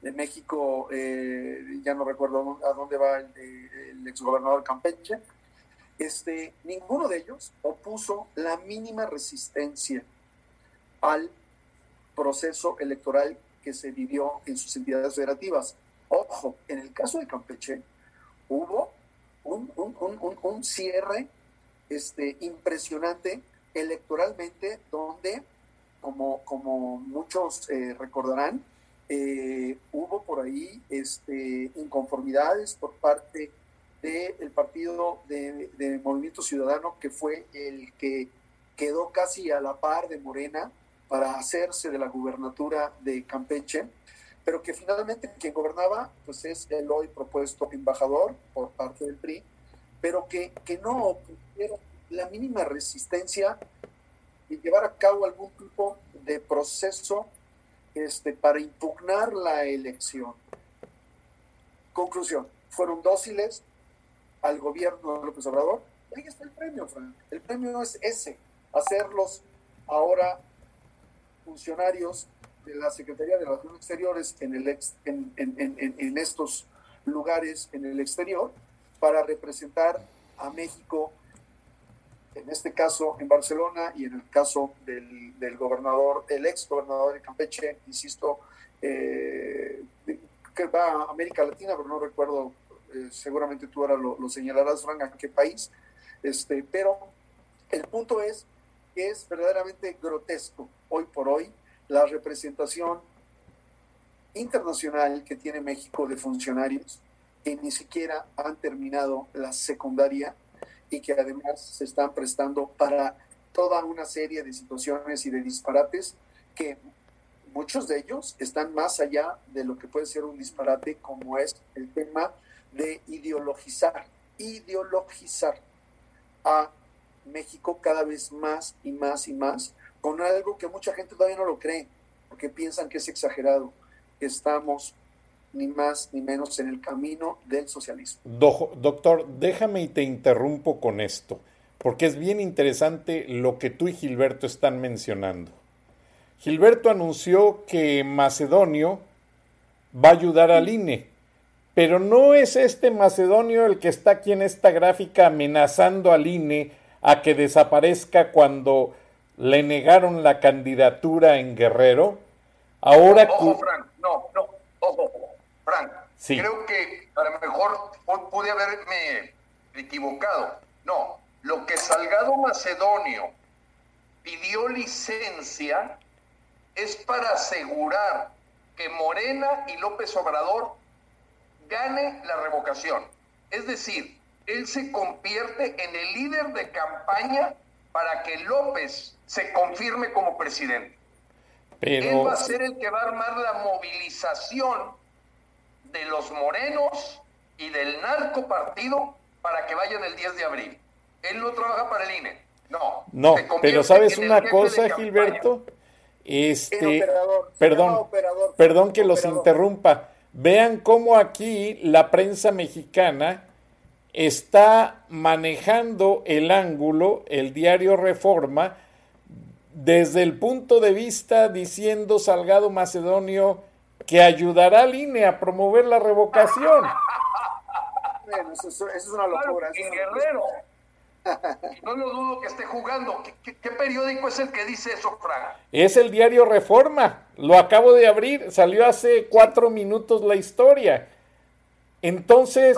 de México, eh, ya no recuerdo a dónde va el, el exgobernador Campeche, este, ninguno de ellos opuso la mínima resistencia al proceso electoral que se vivió en sus entidades federativas. Ojo, en el caso de Campeche hubo un, un, cierre este, impresionante electoralmente donde, como, como muchos eh, recordarán, eh, hubo por ahí este, inconformidades por parte del partido de, Movimiento Ciudadano, que fue el que quedó casi a la par de Morena para hacerse de la gubernatura de Campeche, pero que finalmente quien gobernaba pues es el hoy propuesto embajador por parte del PRI, pero que, que no era la mínima resistencia y llevar a cabo algún tipo de proceso este, para impugnar la elección. Conclusión, fueron dóciles, al gobierno de López Obrador, ahí está el premio. El premio es ese, hacerlos ahora funcionarios de la Secretaría de Relaciones Exteriores en, el en, en, en, estos lugares en el exterior para representar a México, en este caso en Barcelona y en el caso del, del gobernador, el ex gobernador de Campeche, insisto, eh, que va a América Latina, pero no recuerdo eh, seguramente tú ahora lo, señalarás, Frank, a qué país, este, pero el punto es que es verdaderamente grotesco hoy por hoy la representación internacional que tiene México de funcionarios que ni siquiera han terminado la secundaria y que además se están prestando para toda una serie de situaciones y de disparates que muchos de ellos están más allá de lo que puede ser un disparate como es el tema de ideologizar, ideologizar a México cada vez más y más y más, con algo que mucha gente todavía no lo cree, porque piensan que es exagerado, que estamos ni más ni menos en el camino del socialismo. doctor, déjame y te interrumpo con esto, porque es bien interesante lo que tú y Gilberto están mencionando. Gilberto anunció que Macedonio va a ayudar al INE pero no es este macedonio el que está aquí en esta gráfica amenazando al INE a que desaparezca cuando le negaron la candidatura en Guerrero. Ahora ojo, Frank, no, no, ojo, Frank. Sí. Creo que a lo mejor pude haberme equivocado. No, lo que Salgado Macedonio pidió licencia es para asegurar que Morena y López Obrador gane la revocación. Es decir, él se convierte en el líder de campaña para que López se confirme como presidente. Pero... Él va a ser el que va a armar la movilización de los morenos y del narco partido para que vayan el 10 de abril. Él no trabaja para el INE. No. No, pero sabes una cosa, Gilberto. Este, perdón, perdón que los interrumpa. Vean cómo aquí la prensa mexicana está manejando el ángulo, el diario Reforma, desde el punto de vista diciendo Salgado Macedonio que ayudará al INE a promover la revocación. Bueno, eso, es una locura. Guerrero. No lo dudo que esté jugando. ¿Qué, periódico es el que dice eso, Frank? Es el diario Reforma. Lo acabo de abrir. Salió hace cuatro minutos la historia. Entonces,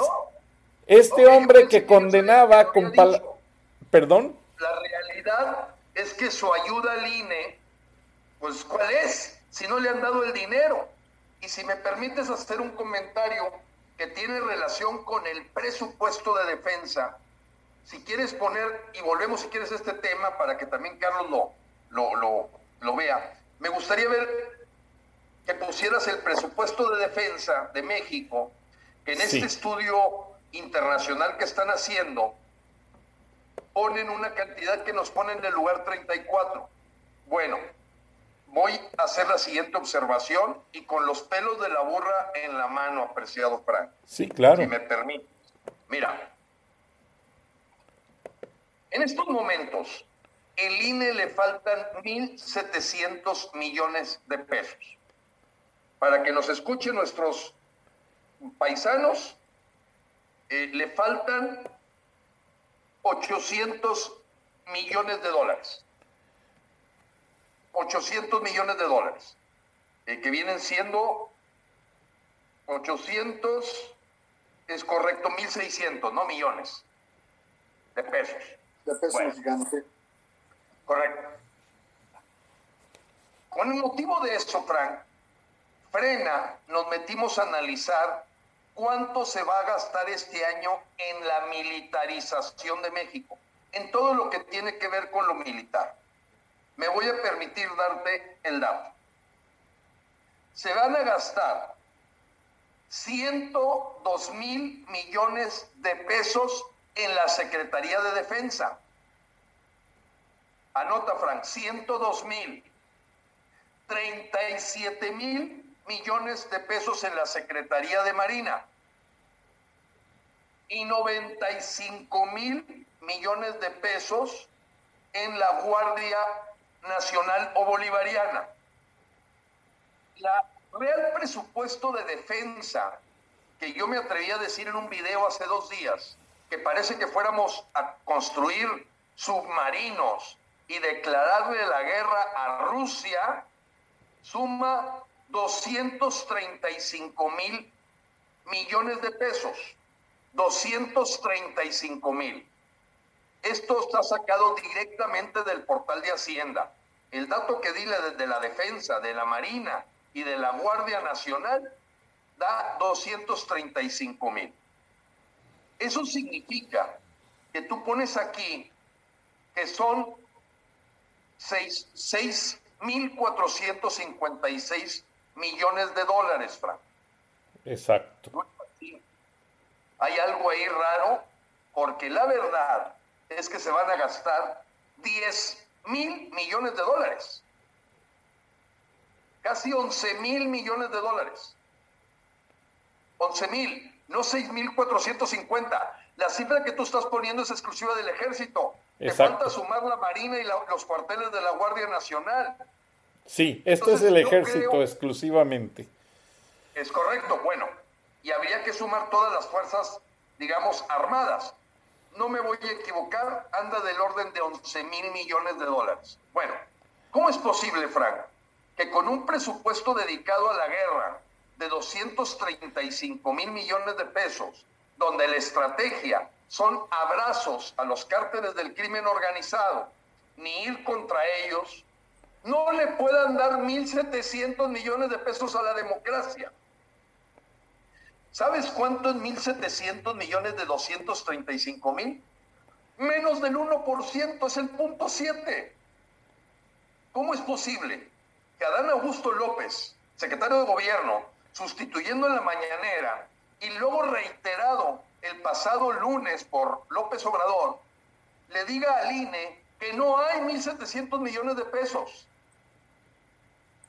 este hombre que condenaba con Perdón. La realidad es que su ayuda al INE, pues, ¿cuál es? Si no le han dado el dinero. Y si me permites hacer un comentario que tiene relación con el presupuesto de defensa, si quieres poner, y volvemos si quieres a este tema para que también Carlos lo, lo, lo, vea, me gustaría ver que pusieras el presupuesto de defensa de México, que en este estudio internacional que están haciendo, ponen una cantidad que nos pone en el lugar 34. Bueno, voy a hacer la siguiente observación y con los pelos de la burra en la mano, apreciado Frank. Sí, claro. Si me permite. Mira, en estos momentos, el INE le faltan 1.700 millones de pesos. Para que nos escuchen nuestros paisanos, eh, le faltan 800 millones de dólares. 800 millones de dólares, eh, que vienen siendo 800, es correcto, 1.600, no millones de pesos. De pesos mexicanos, Correcto. Con el motivo de eso, Frank, frena, nos metimos a analizar cuánto se va a gastar este año en la militarización de México, en todo lo que tiene que ver con lo militar me voy a permitir darte el dato. Se van a gastar 102 mil millones de pesos en la Secretaría de Defensa. Anota, Frank, 102 mil. 37 mil millones de pesos en la Secretaría de Marina y 95 mil millones de pesos en la Guardia nacional o bolivariana. La real presupuesto de defensa, que yo me atreví a decir en un video hace dos días, que parece que fuéramos a construir submarinos y declararle la guerra a Rusia, suma 235 mil millones de pesos. 235 mil. Esto está sacado directamente del portal de Hacienda. El dato que di de la defensa, de la Marina y de la Guardia Nacional da 235 mil. Eso significa que tú pones aquí que son 6.456 millones de dólares, Frank. Exacto. Hay algo ahí raro, porque la verdad es que se van a gastar 10 mil millones de dólares. Casi 11 mil millones de dólares. 11 mil, no 6 mil 450. La cifra que tú estás poniendo es exclusiva del ejército. Te falta sumar la Marina y los cuarteles de la Guardia Nacional. Sí, esto es el ejército exclusivamente. Es correcto, bueno, y habría que sumar todas las fuerzas, digamos, armadas no me voy a equivocar, anda del orden de 11 mil millones de dólares. Bueno, ¿cómo es posible, Frank, que con un presupuesto dedicado a la guerra de 235 mil millones de pesos, donde la estrategia son abrazos a los cárteles del crimen organizado, ni ir contra ellos, no le puedan dar 1.700 millones de pesos a la democracia? ¿Sabes cuánto es 1.700 millones de 235 mil? Menos del 1%, es el punto 7. ¿Cómo es posible que Adán Augusto López, secretario de gobierno, sustituyendo en la mañanera y luego reiterado el pasado lunes por López Obrador, le diga al INE que no hay 1.700 millones de pesos?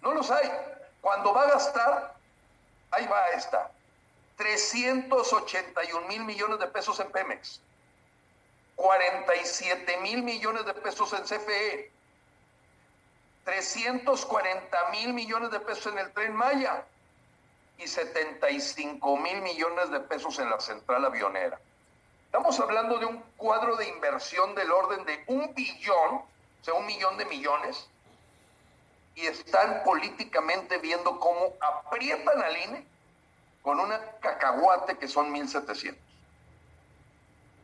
No los hay. Cuando va a gastar, ahí va esta, 381 mil millones de pesos en Pemex, 47 mil millones de pesos en CFE, 340 mil millones de pesos en el tren Maya y 75 mil millones de pesos en la central avionera. Estamos hablando de un cuadro de inversión del orden de un billón, o sea, un millón de millones, y están políticamente viendo cómo aprietan al INE con una cacahuate que son 1.700.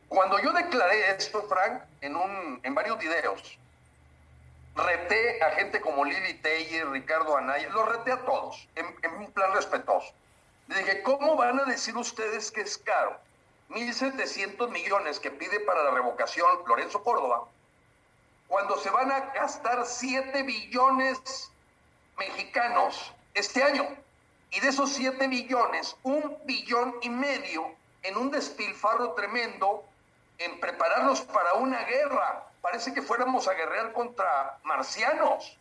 Cuando yo declaré esto, Frank, en, un, en varios videos, reté a gente como Lili Teller, Ricardo Anaya, los reté a todos, en, en un plan respetuoso. Le dije, ¿cómo van a decir ustedes que es caro? 1.700 millones que pide para la revocación Lorenzo Córdoba, cuando se van a gastar 7 billones mexicanos este año. Y de esos 7 billones, un billón y medio en un despilfarro tremendo en prepararnos para una guerra. Parece que fuéramos a guerrear contra marcianos.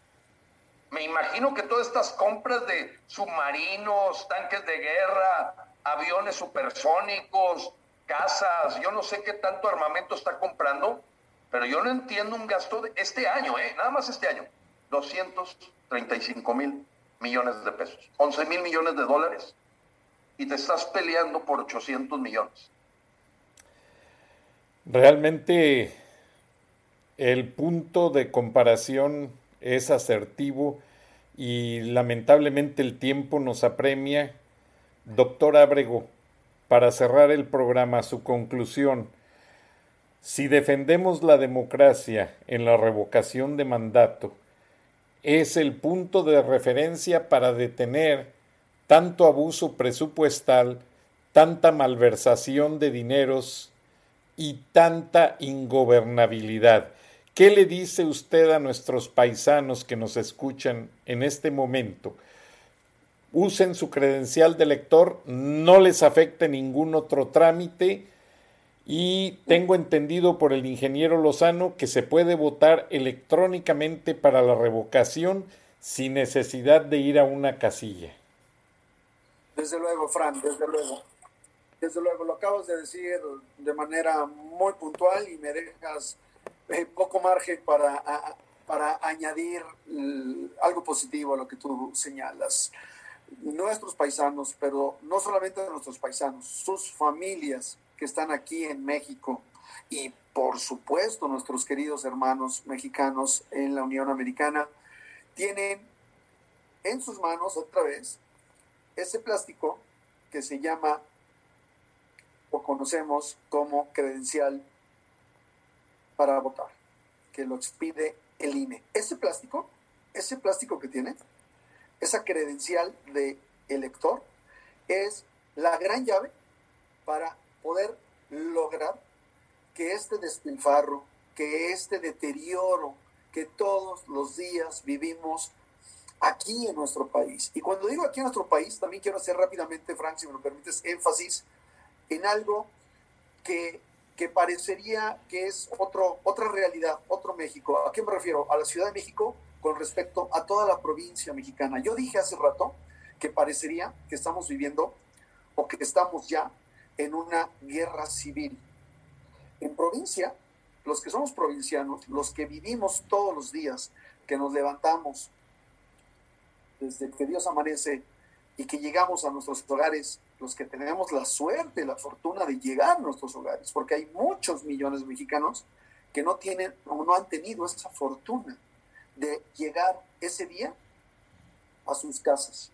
Me imagino que todas estas compras de submarinos, tanques de guerra, aviones supersónicos, casas, yo no sé qué tanto armamento está comprando, pero yo no entiendo un gasto de este año, ¿eh? nada más este año, 235 mil millones de pesos, 11 mil millones de dólares, y te estás peleando por 800 millones. Realmente el punto de comparación es asertivo y lamentablemente el tiempo nos apremia. Doctor Abrego, para cerrar el programa, su conclusión, si defendemos la democracia en la revocación de mandato, es el punto de referencia para detener tanto abuso presupuestal, tanta malversación de dineros y tanta ingobernabilidad. ¿Qué le dice usted a nuestros paisanos que nos escuchan en este momento? Usen su credencial de lector, no les afecte ningún otro trámite y tengo entendido por el ingeniero Lozano que se puede votar electrónicamente para la revocación sin necesidad de ir a una casilla. Desde luego, Fran, desde luego. Desde luego, lo acabas de decir de manera muy puntual y me dejas eh, poco margen para, para añadir algo positivo a lo que tú señalas. Nuestros paisanos, pero no solamente nuestros paisanos, sus familias que están aquí en México y por supuesto nuestros queridos hermanos mexicanos en la Unión Americana, tienen en sus manos otra vez ese plástico que se llama o conocemos como credencial para votar, que lo expide el INE. Ese plástico, ese plástico que tiene, esa credencial de elector, es la gran llave para poder lograr que este despilfarro, que este deterioro que todos los días vivimos aquí en nuestro país. Y cuando digo aquí en nuestro país, también quiero hacer rápidamente, Frank, si me lo permites, énfasis en algo que que parecería que es otro, otra realidad, otro México. ¿A qué me refiero? A la Ciudad de México con respecto a toda la provincia mexicana. Yo dije hace rato que parecería que estamos viviendo o que estamos ya en una guerra civil. En provincia, los que somos provincianos, los que vivimos todos los días, que nos levantamos desde que Dios amanece y que llegamos a nuestros hogares los que tenemos la suerte, la fortuna de llegar a nuestros hogares, porque hay muchos millones de mexicanos que no tienen o no han tenido esa fortuna de llegar ese día a sus casas.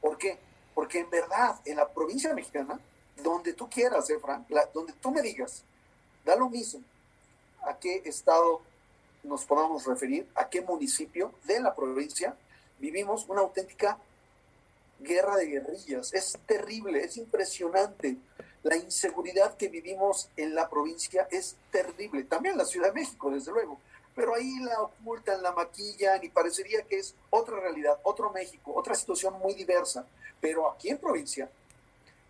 ¿Por qué? Porque en verdad, en la provincia mexicana, donde tú quieras, eh, donde tú me digas, da lo mismo a qué estado nos podamos referir, a qué municipio de la provincia, vivimos una auténtica guerra de guerrillas. Es terrible, es impresionante. La inseguridad que vivimos en la provincia es terrible. También la Ciudad de México, desde luego. Pero ahí la ocultan, la maquillan y parecería que es otra realidad, otro México, otra situación muy diversa. Pero aquí en provincia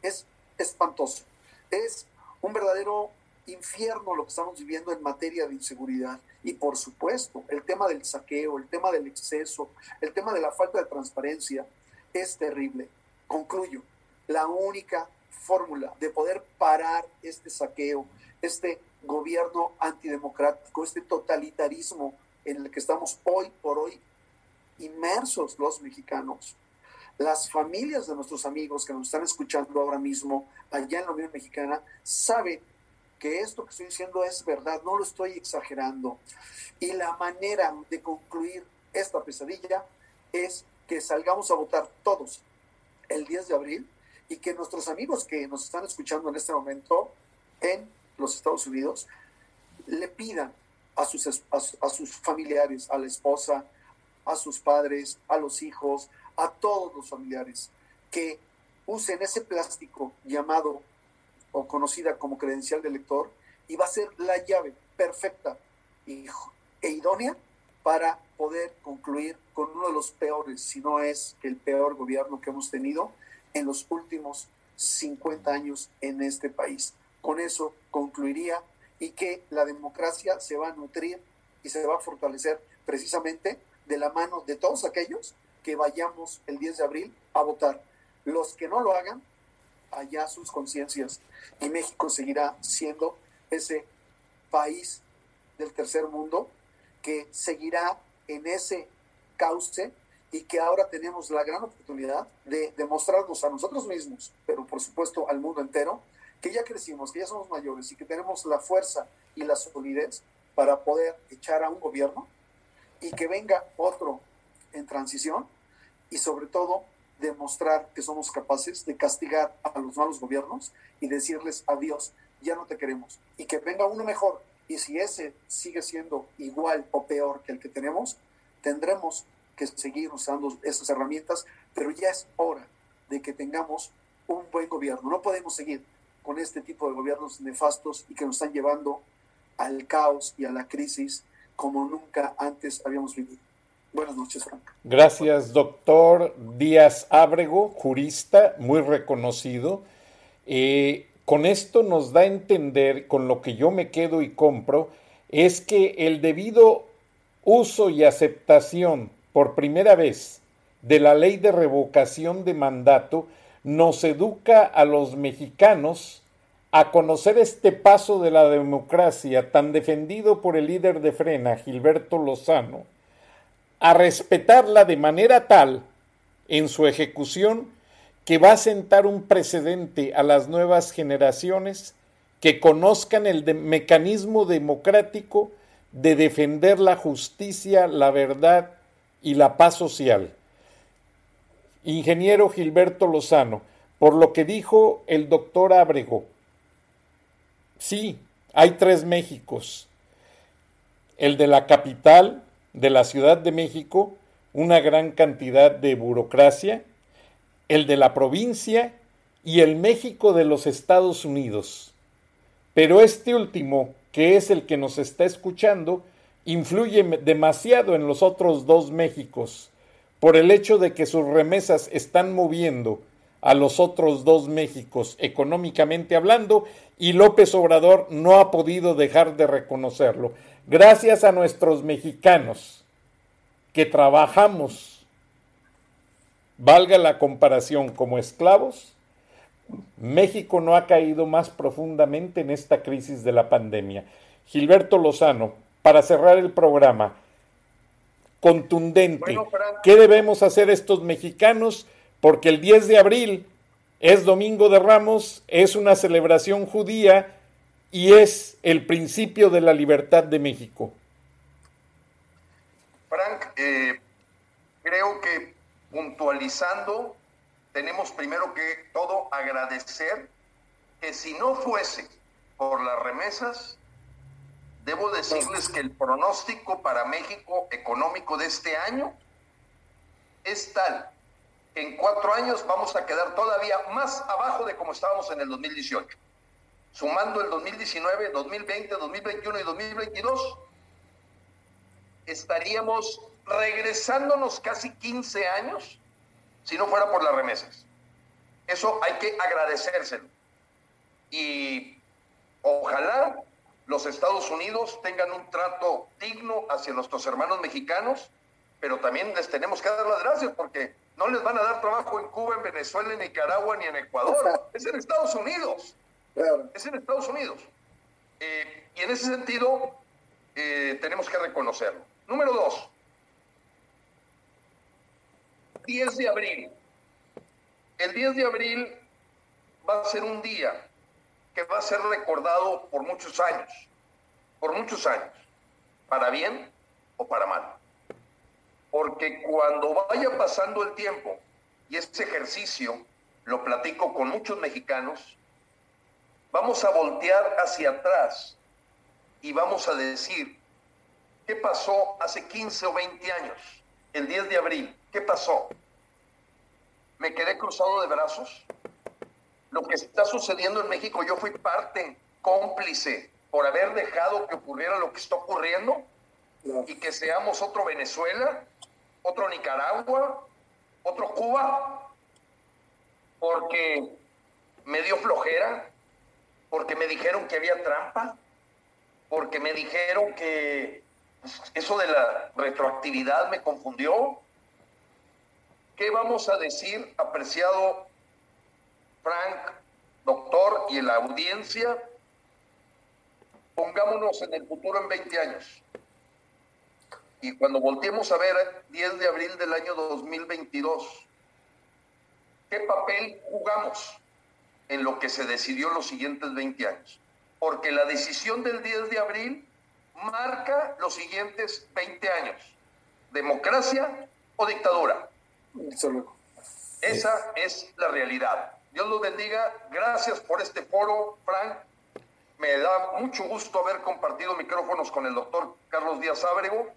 es espantoso. Es un verdadero infierno lo que estamos viviendo en materia de inseguridad. Y por supuesto, el tema del saqueo, el tema del exceso, el tema de la falta de transparencia es terrible. Concluyo, la única fórmula de poder parar este saqueo, este gobierno antidemocrático, este totalitarismo en el que estamos hoy por hoy inmersos los mexicanos, las familias de nuestros amigos que nos están escuchando ahora mismo allá en la Unión Mexicana saben que esto que estoy diciendo es verdad, no lo estoy exagerando. Y la manera de concluir esta pesadilla es que salgamos a votar todos el 10 de abril y que nuestros amigos que nos están escuchando en este momento en los Estados Unidos le pidan a sus, a, sus familiares, a la esposa, a sus padres, a los hijos, a todos los familiares, que usen ese plástico llamado o conocida como credencial de lector y va a ser la llave perfecta e idónea para poder concluir con uno de los peores, si no es el peor gobierno que hemos tenido en los últimos 50 años en este país. Con eso concluiría y que la democracia se va a nutrir y se va a fortalecer precisamente de la mano de todos aquellos que vayamos el 10 de abril a votar. Los que no lo hagan, allá sus conciencias. Y México seguirá siendo ese país del tercer mundo que seguirá en ese cauce y que ahora tenemos la gran oportunidad de demostrarnos a nosotros mismos, pero por supuesto al mundo entero, que ya crecimos, que ya somos mayores y que tenemos la fuerza y la solidez para poder echar a un gobierno y que venga otro en transición y sobre todo demostrar que somos capaces de castigar a los malos gobiernos y decirles adiós, ya no te queremos. Y que venga uno mejor y si ese sigue siendo igual o peor que el que tenemos, tendremos que seguir usando esas herramientas, pero ya es hora de que tengamos un buen gobierno. No podemos seguir con este tipo de gobiernos nefastos y que nos están llevando al caos y a la crisis como nunca antes habíamos vivido. Buenas noches, Frank. Gracias, doctor Díaz Ábrego, jurista muy reconocido. Eh, con esto nos da a entender, con lo que yo me quedo y compro, es que el debido uso y aceptación por primera vez de la ley de revocación de mandato nos educa a los mexicanos a conocer este paso de la democracia tan defendido por el líder de Frena, Gilberto Lozano, a respetarla de manera tal en su ejecución que va a sentar un precedente a las nuevas generaciones que conozcan el mecanismo democrático de defender la justicia, la verdad y la paz social. Ingeniero Gilberto Lozano, por lo que dijo el doctor Ábrego, Sí, hay tres Méxicos. El de la capital, de la Ciudad de México, una gran cantidad de burocracia. El de la provincia y el México de los Estados Unidos. Pero este último, que es el que nos está escuchando, influye demasiado en los otros dos Méxicos, por el hecho de que sus remesas están moviendo a los otros dos Méxicos económicamente hablando y López Obrador no ha podido dejar de reconocerlo. Gracias a nuestros mexicanos que trabajamos, valga la comparación, como esclavos, México no ha caído más profundamente en esta crisis de la pandemia. Gilberto Lozano, para cerrar el programa, contundente, ¿qué debemos hacer estos mexicanos? porque el 10 de abril es Domingo de Ramos, es una celebración judía y es el principio de la libertad de México. Frank, eh, creo que puntualizando, tenemos primero que todo agradecer que si no fuese por las remesas, debo decirles que el pronóstico para México económico de este año es tal en cuatro años vamos a quedar todavía más abajo de como estábamos en el 2018. Sumando el 2019, 2020, 2021 y 2022, estaríamos regresándonos casi 15 años si no fuera por las remesas. Eso hay que agradecérselo. Y Ojalá los Estados Unidos tengan un trato digno hacia nuestros hermanos mexicanos, pero también les tenemos que dar las gracias porque no les van a dar trabajo en Cuba, en Venezuela, en Nicaragua ni en Ecuador. Es en Estados Unidos. Es en Estados Unidos. Eh, y en ese sentido, eh, tenemos que reconocerlo. Número dos, 10 de abril. El 10 de abril va a ser un día que va a ser recordado por muchos años, por muchos años, para bien o para mal. Porque cuando vaya pasando el tiempo, y este ejercicio lo platico con muchos mexicanos, vamos a voltear hacia atrás y vamos a decir, ¿qué pasó hace 15 o 20 años? El 10 de abril, ¿qué pasó? ¿Me quedé cruzado de brazos? Lo que está sucediendo en México, yo fui parte, cómplice, por haber dejado que ocurriera lo que está ocurriendo y que seamos otro Venezuela, otro Nicaragua, otro Cuba, porque me dio flojera, porque me dijeron que había trampa, porque me dijeron que eso de la retroactividad me confundió. ¿Qué vamos a decir, apreciado Frank, doctor y la audiencia? Pongámonos en el futuro en 20 años. Y cuando volteemos a ver 10 de abril del año 2022, ¿qué papel jugamos en lo que se decidió los siguientes 20 años? porque la decisión del 10 de abril marca los siguientes 20 años. Democracia o dictadura. Esa es la realidad. Dios los bendiga. Gracias por este foro, Frank. Me da mucho gusto haber compartido micrófonos con el doctor Carlos Díaz Ábrego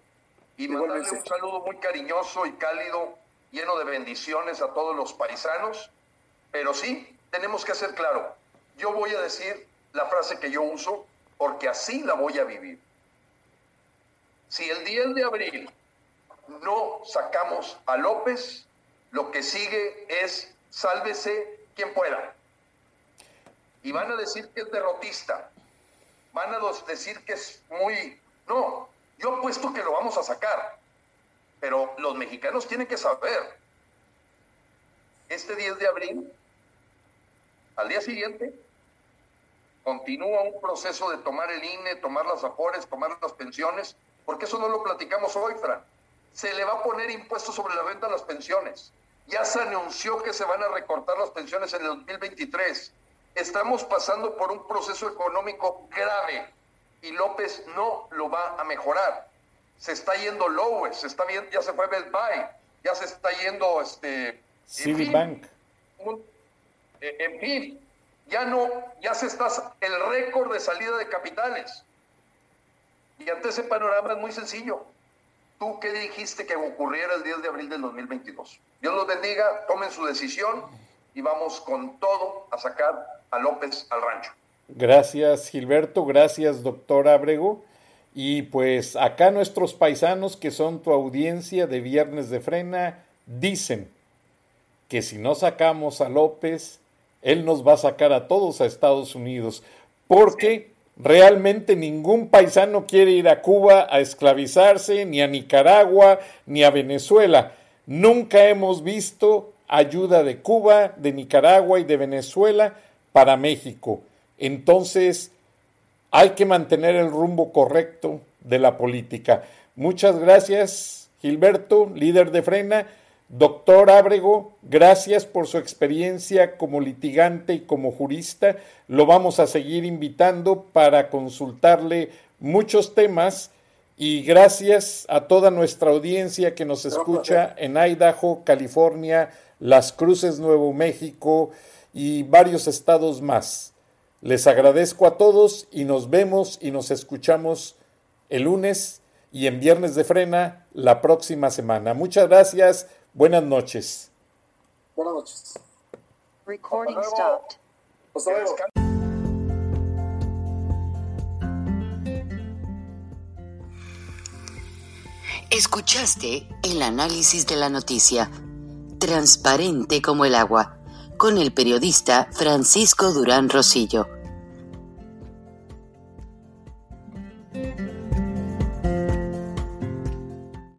y mandarle un saludo muy cariñoso y cálido, lleno de bendiciones a todos los paisanos. Pero sí, tenemos que hacer claro. Yo voy a decir la frase que yo uso porque así la voy a vivir. Si el 10 de abril no sacamos a López, lo que sigue es sálvese quien pueda. Y van a decir que es derrotista. Van a decir que es muy... No, yo apuesto que lo vamos a sacar. Pero los mexicanos tienen que saber. Este 10 de abril, al día siguiente, continúa un proceso de tomar el INE, tomar las afores, tomar las pensiones, porque eso no lo platicamos hoy, Fran. Se le va a poner impuestos sobre la renta a las pensiones. Ya se anunció que se van a recortar las pensiones en el 2023. Estamos pasando por un proceso económico grave y López no lo va a mejorar. Se está yendo Lowes, se está viendo, ya se fue Best Buy, ya se está yendo este Citibank. Eh, en fin, ya no, ya se está el récord de salida de capitales. Y ante ese panorama es muy sencillo. ¿Tú qué dijiste que ocurriera el 10 de abril del 2022? Dios los bendiga, tomen su decisión y vamos con todo a sacar a López al rancho. Gracias Gilberto, gracias doctor Abrego. Y pues acá nuestros paisanos que son tu audiencia de Viernes de Frena dicen que si no sacamos a López, él nos va a sacar a todos a Estados Unidos, porque realmente ningún paisano quiere ir a Cuba a esclavizarse, ni a Nicaragua, ni a Venezuela. Nunca hemos visto ayuda de Cuba, de Nicaragua y de Venezuela para México. Entonces, hay que mantener el rumbo correcto de la política. Muchas gracias, Gilberto, líder de Frena. Doctor Ábrego, gracias por su experiencia como litigante y como jurista. Lo vamos a seguir invitando para consultarle muchos temas y gracias a toda nuestra audiencia que nos escucha en Idaho, California, Las Cruces, Nuevo México y varios estados más. Les agradezco a todos y nos vemos y nos escuchamos el lunes y en Viernes de Frena la próxima semana. Muchas gracias. Buenas noches. Buenas noches. Recording stopped. Hasta luego. Escuchaste el análisis de la noticia, transparente como el agua, con el periodista Francisco Durán Rosillo